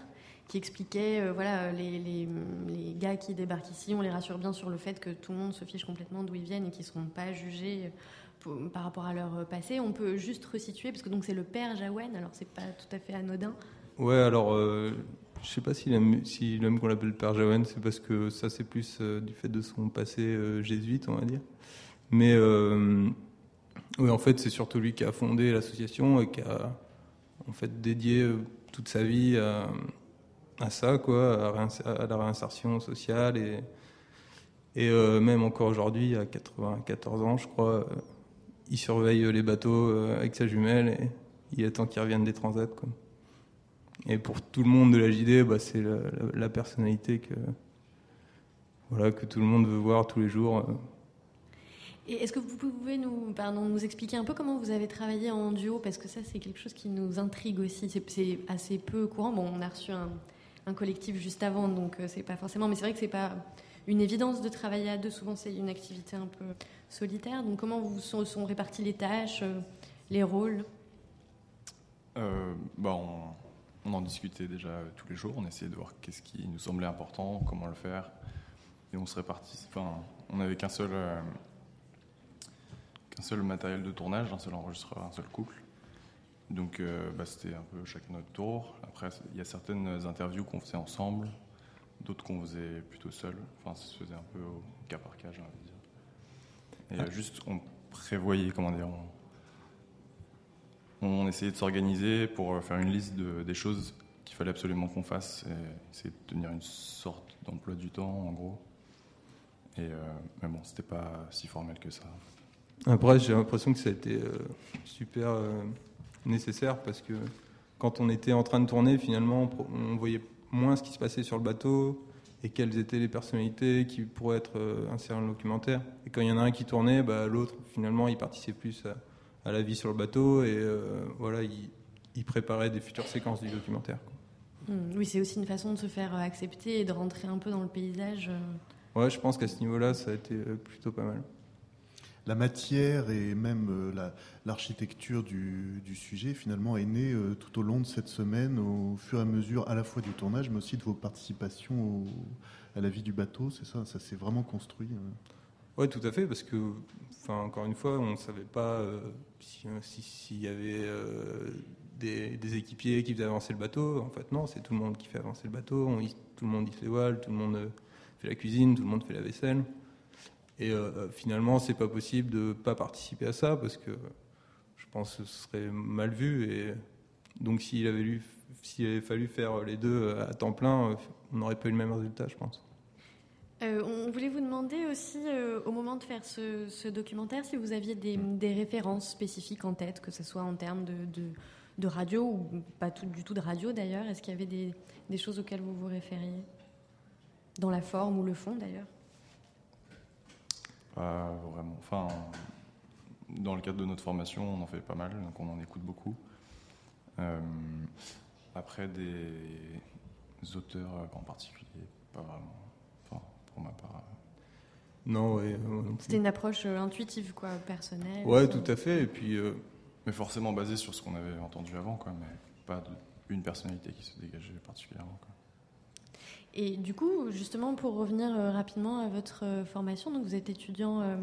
qui expliquait, euh, voilà, les, les- les gars qui débarquent ici, on les rassure bien sur le fait que tout le monde se fiche complètement d'où ils viennent et qu'ils ne seront pas jugés pour- par rapport à leur passé. On peut juste resituer, parce que donc c'est le père Jaouen, alors c'est pas tout à fait anodin. Ouais, alors euh, je sais pas s'il aime qu'on l'appelle Père Jaouen, c'est parce que ça c'est plus euh, du fait de son passé euh, jésuite, on va dire. Mais euh, oui, en fait, c'est surtout lui qui a fondé l'association et qui a en fait dédié toute sa vie à, ça, quoi, à, la réinsertion sociale et, et même encore aujourd'hui, à 94 ans, je crois, il surveille les bateaux avec sa jumelle et il attend qu'ils reviennent des transats, quoi. Et pour tout le monde de la JD, bah, c'est la, la- la personnalité que, voilà, que tout le monde veut voir tous les jours. Et est-ce que vous pouvez nous, pardon, nous expliquer un peu comment vous avez travaillé en duo? Parce que ça, c'est quelque chose qui nous intrigue aussi. C'est- C'est assez peu courant. Bon, on a reçu un, un collectif juste avant, donc euh, c'est pas forcément. Mais c'est vrai que c'est pas une évidence de travailler à deux. Souvent, c'est une activité un peu solitaire. Donc, comment vous sont, sont réparties les tâches, euh, les rôles? Euh, bah, on, on en discutait déjà euh, tous les jours. On essayait de voir qu'est-ce qui nous semblait important, comment le faire. Et on se répartit. Enfin, on n'avait qu'un seul, euh, qu'un seul matériel de tournage, un seul enregistreur, un seul couple. Donc, euh, bah, c'était un peu chacun notre tour. Après, il y a certaines interviews qu'on faisait ensemble, d'autres qu'on faisait plutôt seul. Enfin, ça se faisait un peu au cas par cas, j'ai envie de dire. Et euh, juste, on prévoyait, comment dire, on, on essayait de s'organiser pour euh, faire une liste de- des choses qu'il fallait absolument qu'on fasse et essayer de tenir une sorte d'emploi du temps, en gros. Et, euh, mais bon, c'était pas si formel que ça. Après, j'ai l'impression que ça a été euh, super nécessaire parce que quand on était en train de tourner, finalement, on voyait moins ce qui se passait sur le bateau et quelles étaient les personnalités qui pourraient être insérées dans le documentaire. Et quand il y en a un qui tournait, bah, l'autre, finalement, il participait plus à, à la vie sur le bateau et euh, voilà, il, il préparait des futures séquences du documentaire. quoi. Hmm, Oui, c'est aussi une façon de se faire euh, accepter et de rentrer un peu dans le paysage. euh. Ouais, je pense qu'à ce niveau-là, ça a été plutôt pas mal. La matière et même la- l'architecture du, du sujet finalement est née euh, tout au long de cette semaine au fur et à mesure à la fois du tournage mais aussi de vos participations au- à la vie du bateau, c'est ça Ça s'est vraiment construit euh. Ouais, tout à fait, parce que, enfin, encore une fois, on ne savait pas euh, si- si- s'il y avait euh, des, équipiers qui faisaient avancer le bateau. En fait, non, c'est tout le monde qui fait avancer le bateau. Tout le monde hisse les voiles, tout le monde euh, fait la cuisine, tout le monde fait la vaisselle. Et euh, finalement, c'est pas possible de pas participer à ça parce que je pense que ce serait mal vu. Et donc, s'il avait, fallu faire les deux à temps plein, euh, on n'aurait pas eu le même résultat, je pense. Euh, on voulait vous demander aussi, euh, au moment de faire ce, ce documentaire, si vous aviez des, des références spécifiques en tête, que ce soit en termes de, de- de radio ou pas tout, du tout de radio d'ailleurs. Est-ce qu'il y avait des, des choses auxquelles vous vous référiez? Dans la forme ou le fond d'ailleurs? Pas vraiment. Enfin, dans le cadre de notre formation, on en fait pas mal, donc on en écoute beaucoup. Euh, après, des auteurs en particulier, pas vraiment. Enfin, pour ma part. Non, ouais, euh. C'était une approche euh, intuitive, quoi, personnelle. Ouais, tout à fait. Et puis, euh, Mais forcément basé sur ce qu'on avait entendu avant, quoi, mais pas de- une personnalité qui se dégageait particulièrement. Quoi. Et du coup, justement, pour revenir rapidement à votre formation, donc vous êtes étudiant euh,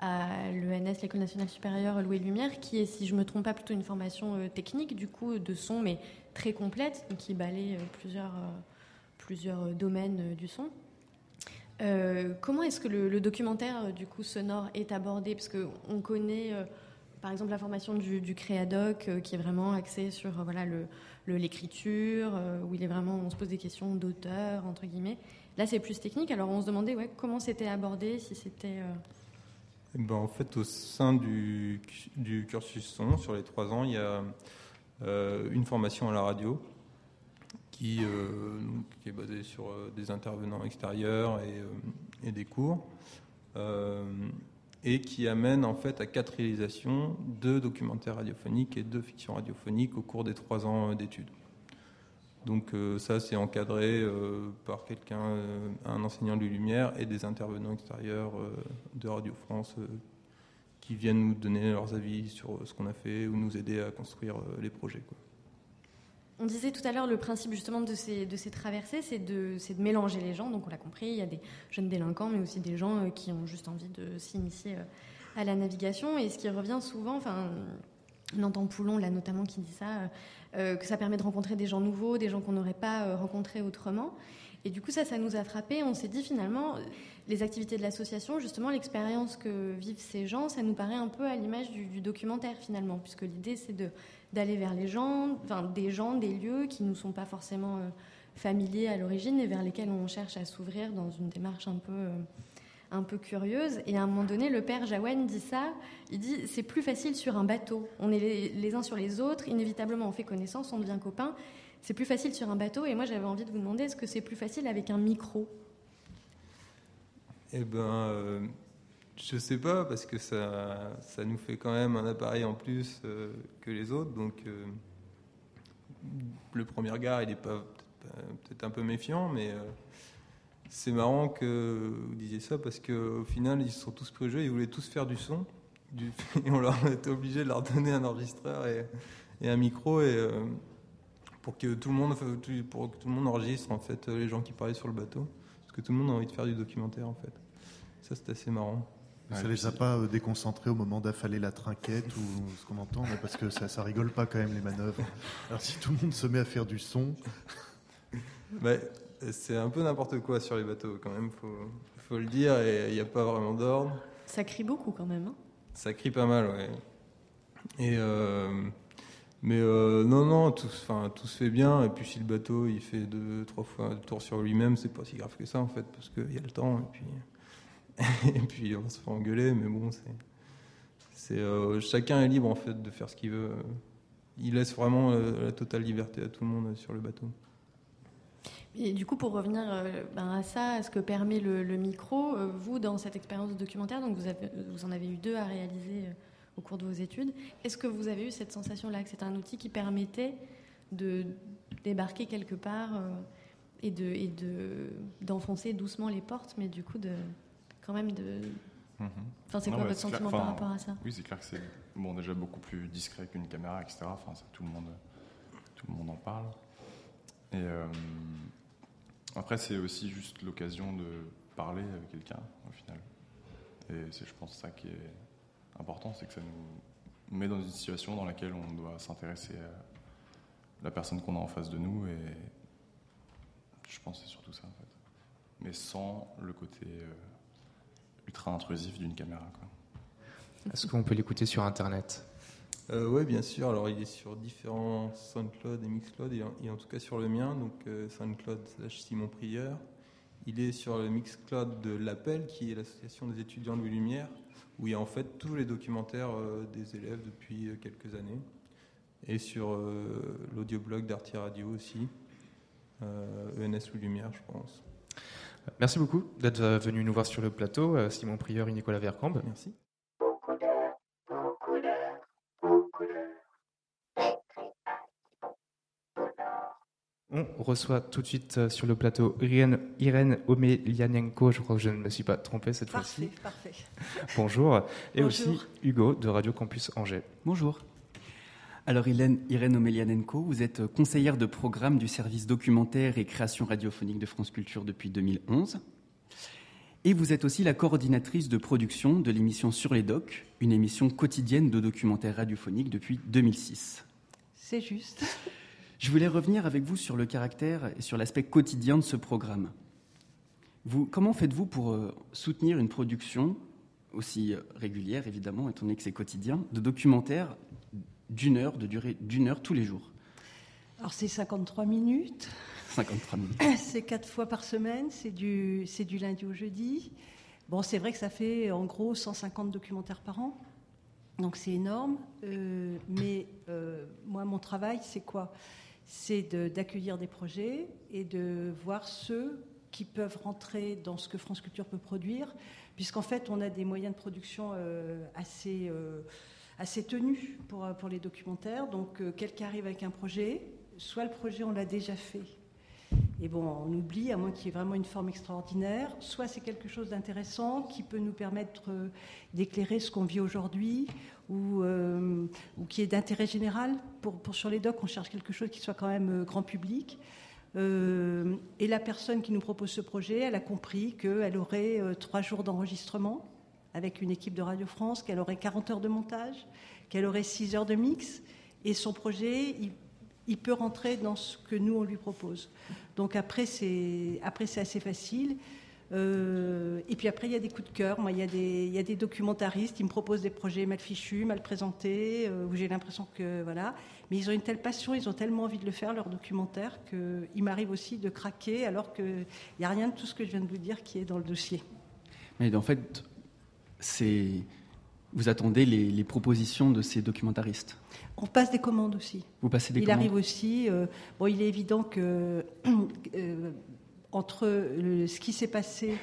à l'ENS, l'École nationale supérieure Louis Lumière, qui est, si je me trompe pas, plutôt une formation euh, technique, du coup, de son, mais très complète, donc qui balaye euh, plusieurs, euh, plusieurs domaines euh, du son. Euh, comment est-ce que le, le documentaire euh, du coup sonore est abordé? Parce qu'on connaît euh, par exemple la formation du, Créadoc qui est vraiment axée sur voilà le le- l'écriture euh, où il est vraiment on se pose des questions d'auteur entre guillemets. Là c'est plus technique. Alors on se demandait ouais comment c'était abordé si c'était Eh ben, en fait, au sein du, cursus son, sur les trois ans, il y a une formation à la radio qui, euh, qui est basée sur euh, des intervenants extérieurs et, euh, des cours, et qui amène en fait à quatre réalisations de documentaires radiophoniques et de fiction radiophonique au cours des trois ans d'études. Donc ça, c'est encadré par quelqu'un, un enseignant de Lumière et des intervenants extérieurs de Radio France qui viennent nous donner leurs avis sur ce qu'on a fait ou nous aider à construire les projets. On disait tout à l'heure le principe justement de ces, de ces traversées, c'est de, de mélanger les gens. Donc on l'a compris, il y a des jeunes délinquants, mais aussi des gens euh, qui ont juste envie de s'initier euh, à la navigation. Et ce qui revient souvent, enfin, on entend Poulon là notamment qui dit ça, euh, que ça permet de rencontrer des gens nouveaux, des gens qu'on n'aurait pas rencontrés autrement. Et du coup, ça, ça nous a frappé. On s'est dit finalement, les activités de l'association, justement, l'expérience que vivent ces gens, ça nous paraît un peu à l'image du documentaire finalement, puisque l'idée c'est de d'aller vers les gens, enfin, des gens, des lieux qui nous sont pas forcément euh, familiers à l'origine et vers lesquels on cherche à s'ouvrir dans une démarche un peu euh, un peu curieuse. Et à un moment donné, le père Jawen dit ça. Il dit c'est plus facile sur un bateau. On est les, les uns sur les autres. Inévitablement, on fait connaissance, on devient copains. C'est plus facile sur un bateau. Et moi, j'avais envie de vous demander est-ce que c'est plus facile avec un micro? Eh ben, euh, je sais pas parce que ça, ça nous fait quand même un appareil en plus euh, que les autres. Donc, euh, le premier regard, il est peut-être un peu méfiant, mais euh, c'est marrant que vous disiez ça parce qu'au final, ils sont tous pris au jeu. Ils voulaient tous faire du son, *laughs* et on leur était obligé de leur donner un enregistreur et, et un micro et pour que tout le monde, pour que tout le monde enregistre en fait les gens qui parlaient sur le bateau, parce que tout le monde a envie de faire du documentaire en fait. Ça, c'est assez marrant. Ça les a pas euh, déconcentrés au moment d'affaler la trinquette ou ce qu'on entend, mais parce que ça, ça rigole pas quand même les manœuvres. Alors si tout le monde se met à faire du son, Bah, c'est un peu n'importe quoi sur les bateaux quand même, faut, faut le dire, et il n'y a pas vraiment d'ordre. Ça crie beaucoup quand même. hein. Ça crie pas mal, ouais. Et euh, mais euh, non, non, tout, tout se fait bien. Et puis si le bateau il fait deux, trois fois le tour sur lui-même, c'est pas si grave que ça en fait, parce qu'il y a le temps. Et puis, *laughs* et puis on se fait engueuler, mais bon, c'est, euh, chacun est libre en fait de faire ce qu'il veut. Il laisse vraiment euh, la totale liberté à tout le monde sur le bateau. Et du coup, pour revenir euh, ben, à ça, à ce que permet le, micro, euh, vous, dans cette expérience documentaire, donc vous, en avez eu deux à réaliser euh, au cours de vos études, est-ce que vous avez eu cette sensation-là, que c'est un outil qui permettait de débarquer quelque part euh, et et de d'enfoncer doucement les portes, mais du coup de quand même de. Mhm. Enfin, c'est Non, quoi ouais, votre clair- sentiment par rapport à ça Oui, c'est clair que c'est bon, déjà beaucoup plus discret qu'une caméra, etc. Enfin, tout, le monde, tout le monde en parle. Et euh, après, c'est aussi juste l'occasion de parler avec quelqu'un, au final. Et c'est, je pense, ça qui est important, c'est que ça nous met dans une situation dans laquelle on doit s'intéresser à la personne qu'on a en face de nous. Et je pense que c'est surtout ça, en fait. Mais sans le côté euh, ultra intrusif d'une caméra. Est-ce qu'on peut l'écouter sur Internet? Euh, Oui, bien sûr. Alors, il est sur différents SoundCloud et Mixcloud, et en, et en tout cas sur le mien, donc euh, SoundCloud slash Simon Prieur. Il est sur le Mixcloud de l'Appel, qui est l'association des étudiants Louis Lumière, où il y a en fait tous les documentaires euh, des élèves depuis euh, quelques années. Et sur euh, l'audioblog d'Arty Radio aussi, euh, ENS Louis Lumière, je pense. Merci beaucoup d'être euh, venu nous voir sur le plateau, euh, Simon Prieur et Nicolas Vercambe. Merci. On reçoit tout de suite euh, sur le plateau Irène, Irène Omelianenko, je crois que je ne me suis pas trompé cette fois-ci. Parfait, parfait. Bonjour. Et Bonjour. aussi Hugo de Radio Campus Angers. Bonjour. Alors Irène, Irène Omelianenko, vous êtes conseillère de programme du service documentaire et création radiophonique de France Culture depuis 2011. Et vous êtes aussi la coordinatrice de production de l'émission Sur les Docs, une émission quotidienne de documentaire radiophonique depuis 2006. C'est juste. *laughs* Je voulais revenir avec vous sur le caractère et sur l'aspect quotidien de ce programme. Vous, comment faites-vous pour euh, soutenir une production aussi euh, régulière, évidemment, étant donné que c'est quotidien, de documentaires d'une heure, de durée d'une heure tous les jours Alors c'est 53 minutes. 53 minutes. *coughs* C'est quatre fois par semaine. C'est du, c'est du lundi au jeudi. Bon, c'est vrai que ça fait en gros 150 documentaires par an. Donc c'est énorme. Euh, mais euh, moi, mon travail, c'est quoi? C'est de- d'accueillir des projets et de voir ceux qui peuvent rentrer dans ce que France Culture peut produire, puisqu'en fait, on a des moyens de production euh, assez, assez tenus pour, pour les documentaires. Donc, euh, quelqu'un arrive avec un projet, soit le projet, on l'a déjà fait. Et bon, on oublie, à moins qu'il y ait vraiment une forme extraordinaire, soit c'est quelque chose d'intéressant qui peut nous permettre euh, d'éclairer ce qu'on vit aujourd'hui, ou, euh, ou qui est d'intérêt général. Pour, pour sur les docs, on cherche quelque chose qui soit quand même euh, grand public. Euh, et la personne qui nous propose ce projet, elle a compris qu'elle aurait euh, trois jours d'enregistrement avec une équipe de Radio France, qu'elle aurait 40 heures de montage, qu'elle aurait 6 heures de mix, et son projet, il, peut rentrer dans ce que nous, on lui propose. Donc après, c'est assez facile. Euh, et puis après, il y a des coups de cœur. Moi, il y, a des, il y documentaristes qui me proposent des projets mal fichus, mal présentés, euh, où j'ai l'impression que voilà. Mais ils ont une telle passion, ils ont tellement envie de le faire leur documentaire qu'il m'arrive aussi de craquer, alors qu'il n'y a rien de tout ce que je viens de vous dire qui est dans le dossier. Mais en fait, c'est vous attendez les, les propositions de ces documentaristes. On passe des commandes aussi. Vous passez des il commandes arrive aussi. euh, bon, il est évident que euh, entre le- ce qui s'est passé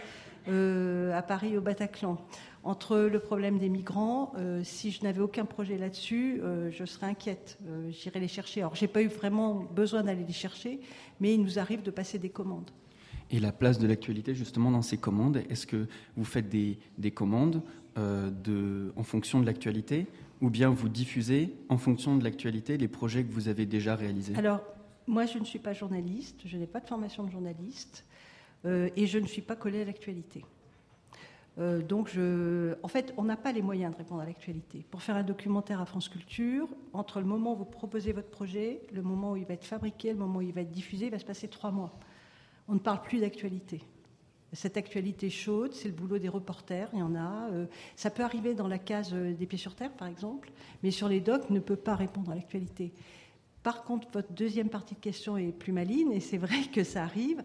euh, à Paris au Bataclan, entre le problème des migrants, si je n'avais aucun projet là-dessus, je serais inquiète. J'irais les chercher. Alors, j'ai pas eu vraiment besoin d'aller les chercher, mais il nous arrive de passer des commandes. Et la place de l'actualité justement dans ces commandes, est-ce que vous faites des, des commandes euh, en fonction de l'actualité ou bien vous diffusez en fonction de l'actualité les projets que vous avez déjà réalisés? Alors, moi, je ne suis pas journaliste, je n'ai pas de formation de journaliste, euh, et je ne suis pas collée à l'actualité. Euh, donc, en fait, on n'a pas les moyens de répondre à l'actualité. Pour faire un documentaire à France Culture, entre le moment où vous proposez votre projet, le moment où il va être fabriqué, le moment où il va être diffusé, il va se passer trois mois. On ne parle plus d'actualité. Cette actualité chaude, c'est le boulot des reporters, il y en a. euh, ça peut arriver dans la case euh, des pieds sur terre, par exemple, mais sur les docs, ne peut pas répondre à l'actualité. Par contre, votre deuxième partie de question est plus maligne, et c'est vrai que ça arrive.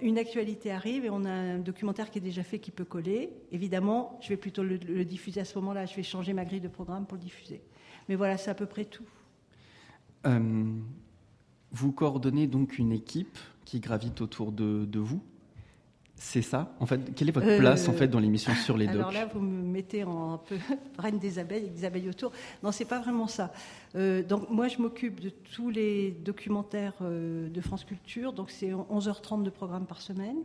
Une actualité arrive et on a un documentaire qui est déjà fait qui peut coller. Évidemment, je vais plutôt le, le diffuser à ce moment-là. Je vais changer ma grille de programme pour le diffuser. Mais voilà, c'est à peu près tout. Euh, Vous coordonnez donc une équipe qui gravite autour de, de vous C'est ça En fait, quelle est votre Euh, place en fait dans l'émission sur les Alors docs là, vous me mettez en un peu *laughs* reine des abeilles, avec des abeilles autour. Non, c'est pas vraiment ça. Euh, donc moi, je m'occupe de tous les documentaires euh, de France Culture. Donc c'est 11h30 de programme par semaine.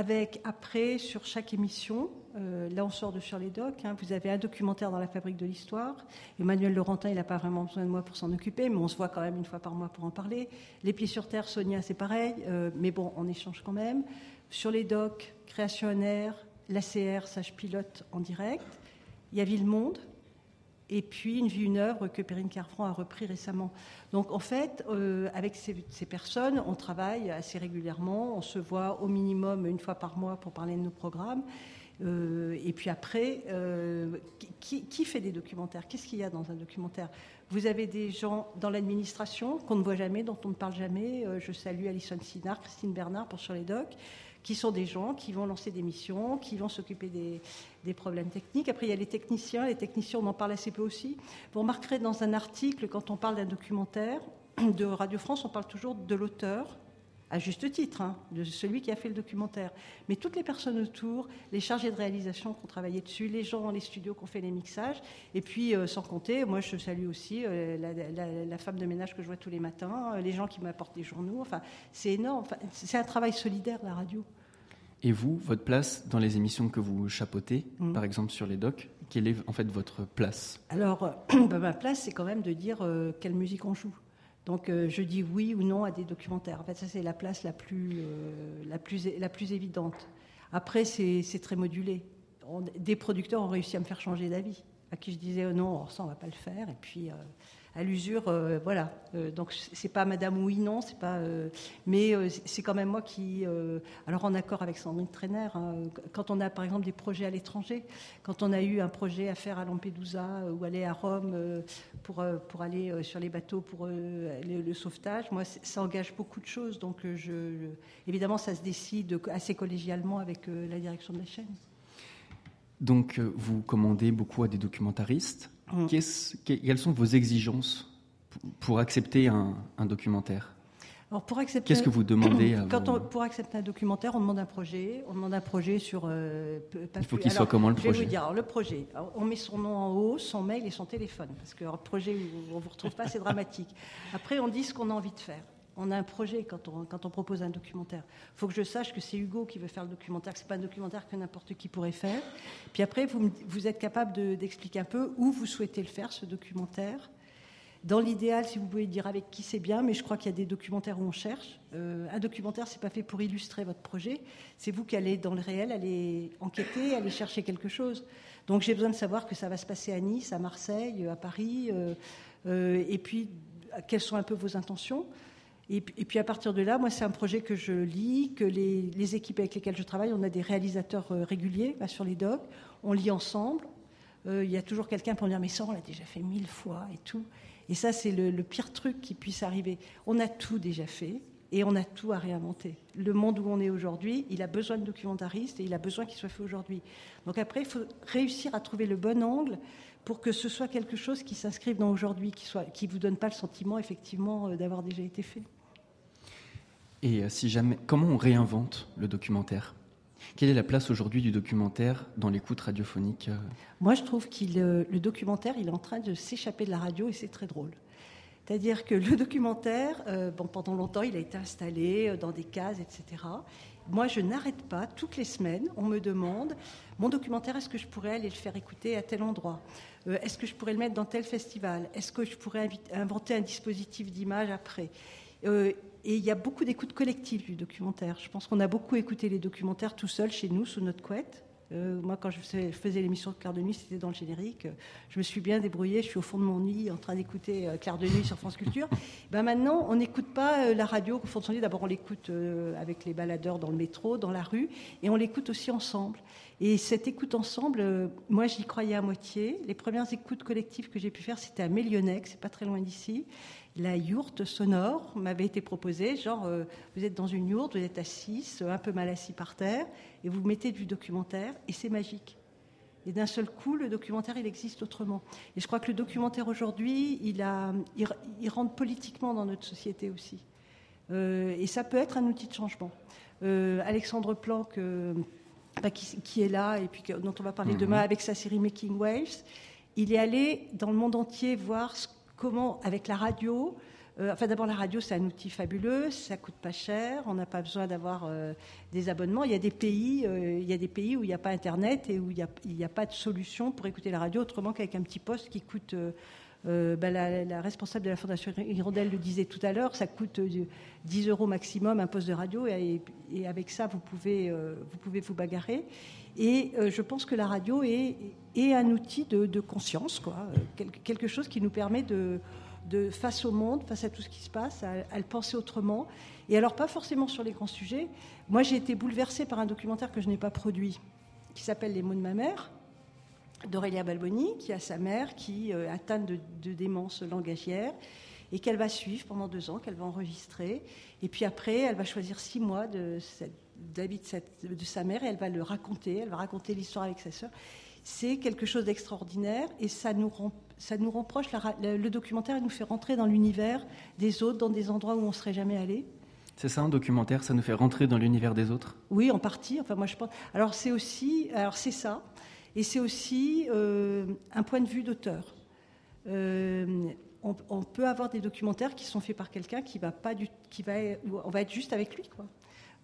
Avec après, sur chaque émission, euh, là on sort de Sur les Docs, hein, vous avez un documentaire dans la fabrique de l'histoire. Emmanuel Laurentin, il n'a pas vraiment besoin de moi pour s'en occuper, mais on se voit quand même une fois par mois pour en parler. Les Pieds sur Terre, Sonia, c'est pareil, euh, mais bon, on échange quand même. Sur les docs, Création air, l'ACR, Sage Pilote en direct. Il y a Villemonde, et puis Une vie, une œuvre que Perrine Carfran a repris récemment. Donc en fait, euh, avec ces, personnes, on travaille assez régulièrement, on se voit au minimum une fois par mois pour parler de nos programmes. Euh, et puis après, euh, qui, fait des documentaires? Qu'est-ce qu'il y a dans un documentaire? Vous avez des gens dans l'administration qu'on ne voit jamais, dont on ne parle jamais. je salue Alison Sinard, Christine Bernard pour Sur les Docs qui sont des gens qui vont lancer des missions, qui vont s'occuper des, problèmes techniques. Après, il y a les techniciens. Les techniciens, on en parle assez peu aussi. Vous remarquerez dans un article, quand on parle d'un documentaire de Radio France, on parle toujours de l'auteur, à juste titre, hein, de celui qui a fait le documentaire. Mais toutes les personnes autour, les chargés de réalisation qui ont travaillé dessus, les gens dans les studios qui ont fait les mixages, et puis euh, sans compter, moi je salue aussi euh, la, femme de ménage que je vois tous les matins, euh, les gens qui m'apportent des journaux, enfin c'est énorme, c'est un travail solidaire la radio. Et vous, votre place dans les émissions que vous chapeautez, mm. par exemple sur les docs, quelle est en fait votre place? Alors, *clears throat* bah, ma place, c'est quand même de dire quelle musique on joue. Donc euh, je dis oui ou non à des documentaires. En fait, ça c'est la place la plus, euh, la plus, la plus évidente. Après, c'est très modulé. des producteurs ont réussi à me faire changer d'avis, à qui je disais oh non, ça on va pas le faire. Et puis euh, à l'usure, euh, voilà. Euh, donc c'est pas Madame oui non, c'est pas, euh, mais c'est quand même moi qui, alors en accord avec Sandrine Trainer, hein, quand on a par exemple des projets à l'étranger, quand on a eu un projet à faire à Lampedusa ou aller à Rome pour pour aller sur les bateaux pour le, sauvetage, moi ça engage beaucoup de choses, donc je, évidemment ça se décide assez collégialement avec la direction de la chaîne. Donc vous commandez beaucoup à des documentaristes. Mm. quelles sont vos exigences pour accepter un, documentaire? Alors pour accepter, qu'est-ce que vous demandez Quand Pour accepter un documentaire, on demande un projet. On demande un projet sur. Euh, Il faut qu'il soit comment le projet Je vais vous dire. le projet, on met son nom en haut, son mail et son téléphone, parce que le projet où on vous retrouve pas, c'est dramatique. Après, on dit ce qu'on a envie de faire on a un projet quand on, propose un documentaire. Il faut que je sache que c'est Hugo qui veut faire le documentaire, que ce n'est pas un documentaire que n'importe qui pourrait faire. Puis après, vous, êtes capable d'expliquer un peu où vous souhaitez le faire, ce documentaire. Dans l'idéal, si vous pouvez dire avec qui c'est bien, mais je crois qu'il y a des documentaires où on cherche. Euh, un documentaire, c'est pas fait pour illustrer votre projet. C'est vous qui allez dans le réel, aller enquêter, aller chercher quelque chose. Donc j'ai besoin de savoir que ça va se passer à Nice, à Marseille, à Paris, euh, euh, et puis quelles sont un peu vos intentions. Et, puis à partir de là, moi, c'est un projet que je lis, que les, équipes avec lesquelles je travaille, on a des réalisateurs euh, réguliers sur les docs, on lit ensemble. Euh, il y a toujours quelqu'un pour dire mais ça, on l'a déjà fait mille fois et tout. Et ça, c'est le, pire truc qui puisse arriver. On a tout déjà fait et on a tout à réinventer. Le monde où on est aujourd'hui, il a besoin de documentaristes et il a besoin qu'il soit fait aujourd'hui. Donc après, il faut réussir à trouver le bon angle pour que ce soit quelque chose qui s'inscrive dans aujourd'hui, qui ne qui vous donne pas le sentiment effectivement euh, d'avoir déjà été fait. Et euh, si jamais, comment on réinvente le documentaire? Quelle est la place aujourd'hui du documentaire dans l'écoute radiophonique euh? Moi, je trouve que euh, le documentaire, il est en train de s'échapper de la radio et c'est très drôle. C'est-à-dire que le documentaire, pendant longtemps, il a été installé dans des cases, etc. Moi, je n'arrête pas. Toutes les semaines, on me demande mon documentaire, est-ce que je pourrais aller le faire écouter à tel endroit Est-ce que je pourrais le mettre dans tel festival? Est-ce que je pourrais inventer un dispositif d'image après? Et il y a beaucoup d'écoutes collectives du documentaire. Je pense qu'on a beaucoup écouté les documentaires tout seul chez nous, sous notre couette. Euh, moi, quand je faisais, l'émission de Claire de Nuit, c'était dans le générique. Je me suis bien débrouillée. Je suis au fond de mon lit en train d'écouter euh, Claire de Nuit sur France Culture. *laughs* ben maintenant, on n'écoute pas euh, la radio au fond de son lit. D'abord, on l'écoute avec les baladeurs dans le métro, dans la rue, et on l'écoute aussi ensemble. Et cette écoute ensemble, moi, j'y croyais à moitié. Les premières écoutes collectives que j'ai pu faire, c'était à Mélionnec, c'est pas très loin d'ici la yourte sonore m'avait été proposée, genre euh, vous êtes dans une yourte, vous êtes assis, un peu mal assis par terre, et vous mettez du documentaire, et c'est magique. Et d'un seul coup, le documentaire, il existe autrement. Et je crois que le documentaire aujourd'hui, il, rentre politiquement dans notre société aussi. Euh, et ça peut être un outil de changement. Euh, Alexandre Planck, bah, qui, est là, et puis dont on va parler mhm. demain avec sa série Making Waves, il est allé dans le monde entier voir comment, avec la radio, euh, enfin d'abord la radio c'est un outil fabuleux, ça coûte pas cher, on n'a pas besoin d'avoir euh, des abonnements. Il y a des pays, euh, il y a des pays où il n'y a pas internet et où il n'y a, a, pas de solution pour écouter la radio autrement qu'avec un petit poste qui coûte Euh, bah, la, responsable de la Fondation Hirondelle le disait tout à l'heure, ça coûte 10 euros maximum un poste de radio et, avec ça, vous pouvez, vous pouvez vous bagarrer. Et je pense que la radio est, un outil de, conscience, quoi, quelque chose qui nous permet de, face au monde, face à tout ce qui se passe, à le penser autrement. Et alors, pas forcément sur les grands sujets. Moi, j'ai été bouleversée par un documentaire que je n'ai pas produit, qui s'appelle Les mots de ma mère, d'Aurélia Balboni, qui a sa mère qui euh, atteinte de, de, démence langagière et qu'elle va suivre pendant deux ans, qu'elle va enregistrer. Et puis après, elle va choisir six mois de, de, de sa mère et elle va le raconter, elle va raconter l'histoire avec sa sœur. C'est quelque chose d'extraordinaire et ça nous rend, ça nous. La, le documentaire il nous fait rentrer dans l'univers des autres, dans des endroits où on ne serait jamais allé. C'est ça un documentaire, ça nous fait rentrer dans l'univers des autres? Oui, en partie. Enfin, moi, je pense. Alors, c'est aussi. Alors, c'est ça. Et c'est aussi euh, un point de vue d'auteur. Euh, on, peut avoir des documentaires qui sont faits par quelqu'un qui va pas qui va, on va être juste avec lui, quoi.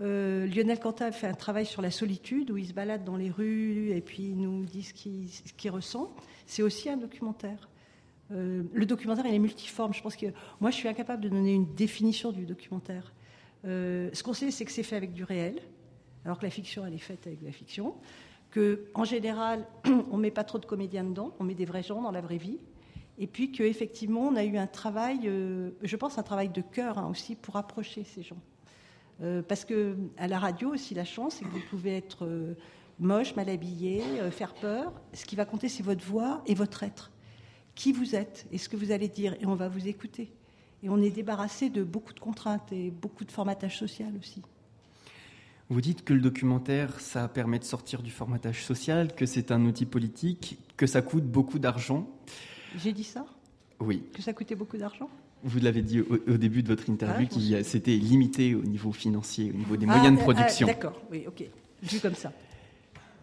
Euh, Lionel Cantat fait un travail sur la solitude où il se balade dans les rues et puis il nous dit ce qu'il qu ressent. C'est aussi un documentaire. Euh, le documentaire, il est multiforme. Je pense que moi, je suis incapable de donner une définition du documentaire. Ce qu'on sait, c'est que c'est fait avec du réel, alors que la fiction, elle est faite avec de la fiction. Que, en général, *clears throat* on met pas trop de comédiens dedans, on met des vrais gens dans la vraie vie. Et puis qu'effectivement, on a eu un travail, euh, je pense, un travail de cœur hein, aussi pour approcher ces gens. Euh, parce que à la radio aussi, la chance, c'est que vous pouvez être euh, moche, mal habillé, faire peur. Ce qui va compter, c'est votre voix et votre être. Qui vous êtes et ce que vous allez dire. Et on va vous écouter. Et on est débarrassé de beaucoup de contraintes et beaucoup de formatage social aussi. Vous dites que le documentaire, ça permet de sortir du formatage social, que c'est un outil politique, que ça coûte beaucoup d'argent. J'ai dit ça? Oui. Que ça coûtait beaucoup d'argent? Vous l'avez dit au, au, début de votre interview, ah, c'était limité au niveau financier, au niveau des moyens ah, de production. Ah, D'accord, oui, ok. Vu comme ça.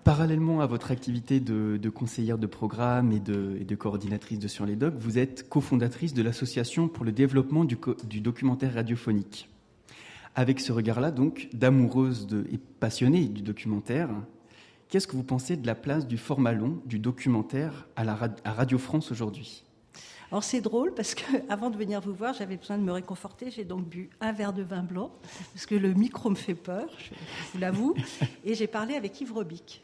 Parallèlement à votre activité de, de conseillère de programme et de, et de, coordinatrice de Sur les Docs, vous êtes cofondatrice de l'Association pour le développement du, du, documentaire radiophonique. Avec ce regard-là, donc, d'amoureuse et passionnée du documentaire, qu'est-ce que vous pensez de la place du format long du documentaire à, la, à Radio France aujourd'hui? Alors c'est drôle parce que *laughs* avant de venir vous voir, j'avais besoin de me réconforter. J'ai donc bu un verre de vin blanc parce que le micro me fait peur, je vous l'avoue. *laughs* Et j'ai parlé avec Yves Robic.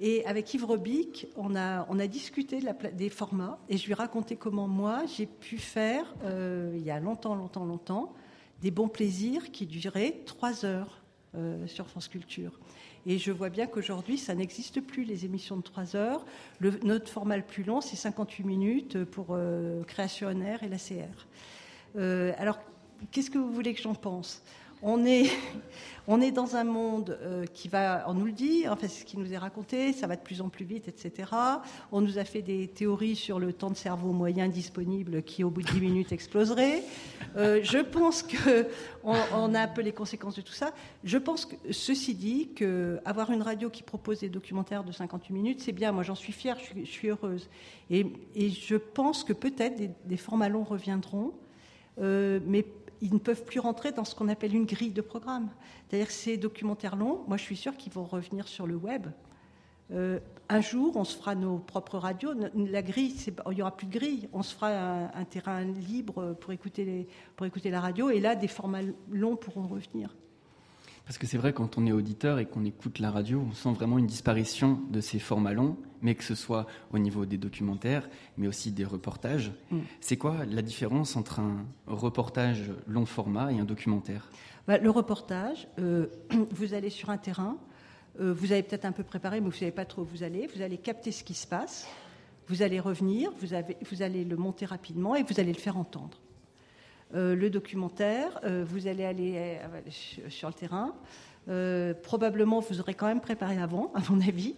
Et avec Yves Robic, on a, on a discuté de la, des formats et je lui ai raconté comment moi j'ai pu faire, euh, il y a longtemps, longtemps, longtemps, des bons plaisirs qui duraient trois heures euh, sur France Culture. Et je vois bien qu'aujourd'hui, ça n'existe plus, les émissions de 3 heures. Notre format le plus long, c'est 58 minutes pour euh, Création Air et la CR. Euh, alors, qu'est-ce que vous voulez que j'en pense? On est, on est dans un monde euh, qui va, on nous le dit, enfin c'est ce qui nous est raconté, ça va de plus en plus vite, etc. On nous a fait des théories sur le temps de cerveau moyen disponible qui, au bout de 10 minutes, exploserait. Euh, je pense que on, a un peu les conséquences de tout ça. Je pense que, ceci dit, que avoir une radio qui propose des documentaires de 58 minutes, c'est bien. Moi, j'en suis fière, je suis, heureuse. Et, et, je pense que peut-être des, des formats longs reviendront, euh, mais ils ne peuvent plus rentrer dans ce qu'on appelle une grille de programme. C'est-à-dire que ces documentaires longs, moi je suis sûre qu'ils vont revenir sur le web. Euh, un jour, on se fera nos propres radios. La grille, il n'y aura plus de grille. On se fera un, terrain libre pour écouter, pour écouter la radio. Et là, des formats longs pourront revenir. Parce que c'est vrai, quand on est auditeur et qu'on écoute la radio, on sent vraiment une disparition de ces formats longs, mais que ce soit au niveau des documentaires, mais aussi des reportages. Mm. C'est quoi la différence entre un reportage long format et un documentaire? Bah, Le reportage, euh, *clears throat* vous allez sur un terrain, euh, vous avez peut-être un peu préparé, mais vous ne savez pas trop où vous allez, vous allez capter ce qui se passe, vous allez revenir, vous, avez, vous allez le monter rapidement et vous allez le faire entendre. Euh, le documentaire, euh, vous allez aller euh, sur le terrain. Probablement, vous aurez quand même préparé avant, à mon avis.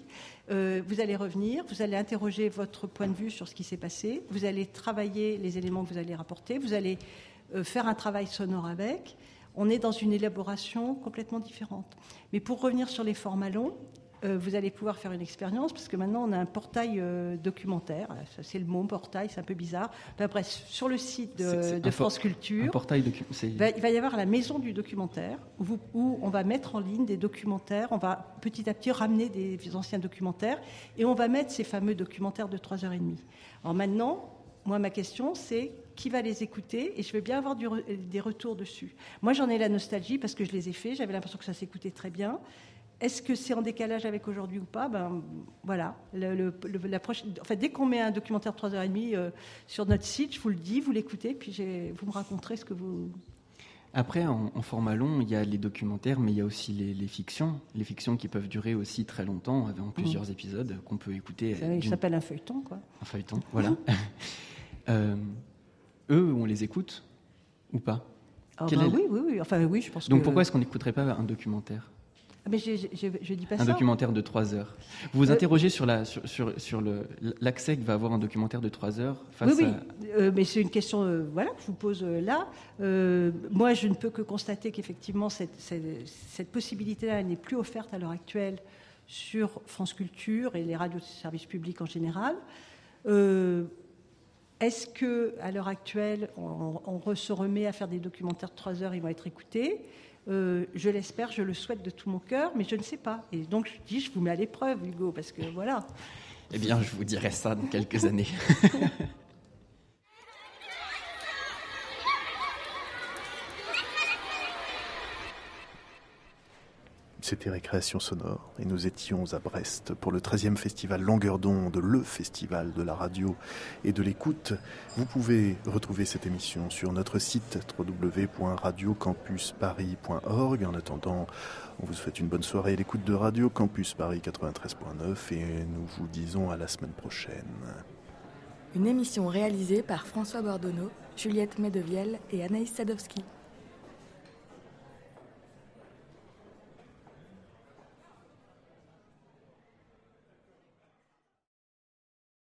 Vous allez revenir, vous allez interroger votre point de vue sur ce qui s'est passé, vous allez travailler les éléments que vous allez rapporter, vous allez faire un travail sonore avec. On est dans une élaboration complètement différente. Mais pour revenir sur les formats longs, vous allez pouvoir faire une expérience parce que maintenant on a un portail euh, documentaire. C'est le mot portail, c'est un peu bizarre. Enfin, bref, sur le site de, c est, c est de France Culture, portail il va y avoir la maison du documentaire où, vous, où, on va mettre en ligne des documentaires. On va petit à petit ramener des, des anciens documentaires et on va mettre ces fameux documentaires de 3h30. Alors maintenant, moi, ma question, c'est qui va les écouter Et je veux bien avoir des retours dessus. Moi, j'en ai la nostalgie parce que je les ai faits. J'avais l'impression que ça s'écoutait très bien. Est-ce que c'est en décalage avec aujourd'hui ou pas? Ben voilà. Le, la prochaine, dès qu'on met un documentaire de 3h30 euh, sur notre site, je vous le dis, vous l'écoutez, puis vous me raconterez ce que vous. Après, en, format long, il y a les documentaires, mais il y a aussi les, fictions. Les fictions qui peuvent durer aussi très longtemps, avec plusieurs mmh. épisodes qu'on peut écouter. Ça, il s'appelle un feuilleton, quoi. Un feuilleton, voilà. *laughs* euh, eux, on les écoute ou pas? Ah bah Oui, oui, oui. Enfin, oui, je pense Donc pourquoi est-ce qu'on n'écouterait pas un documentaire? Mais je, je, dis pas un documentaire de 3 heures. Vous vous euh, interrogez sur la sur, sur, le l'accès que va avoir un documentaire de 3 heures face oui, oui. Euh, mais c'est une question euh, voilà que je vous pose là. moi, je ne peux que constater qu'effectivement cette, cette, cette possibilité-là n'est plus offerte à l'heure actuelle sur France Culture et les radios de service public en général. Est-ce que à l'heure actuelle, on, on, se remet à faire des documentaires de 3 heures, ils vont être écoutés? Euh, je l'espère, je le souhaite de tout mon cœur, mais je ne sais pas. Et donc je dis, je vous mets à l'épreuve, Hugo, parce que voilà. Eh bien, je vous dirai ça dans quelques années. *laughs* C'était Récréation Sonore et nous étions à Brest pour le 13e festival Longueur d'onde, le festival de la radio et de l'écoute. Vous pouvez retrouver cette émission sur notre site www.radiocampusparis.org. En attendant, on vous souhaite une bonne soirée à l'écoute de Radio Campus Paris 93.9 et nous vous disons à la semaine prochaine. Une émission réalisée par François Bordonneau, Juliette Medevielle et Anaïs Sadowski.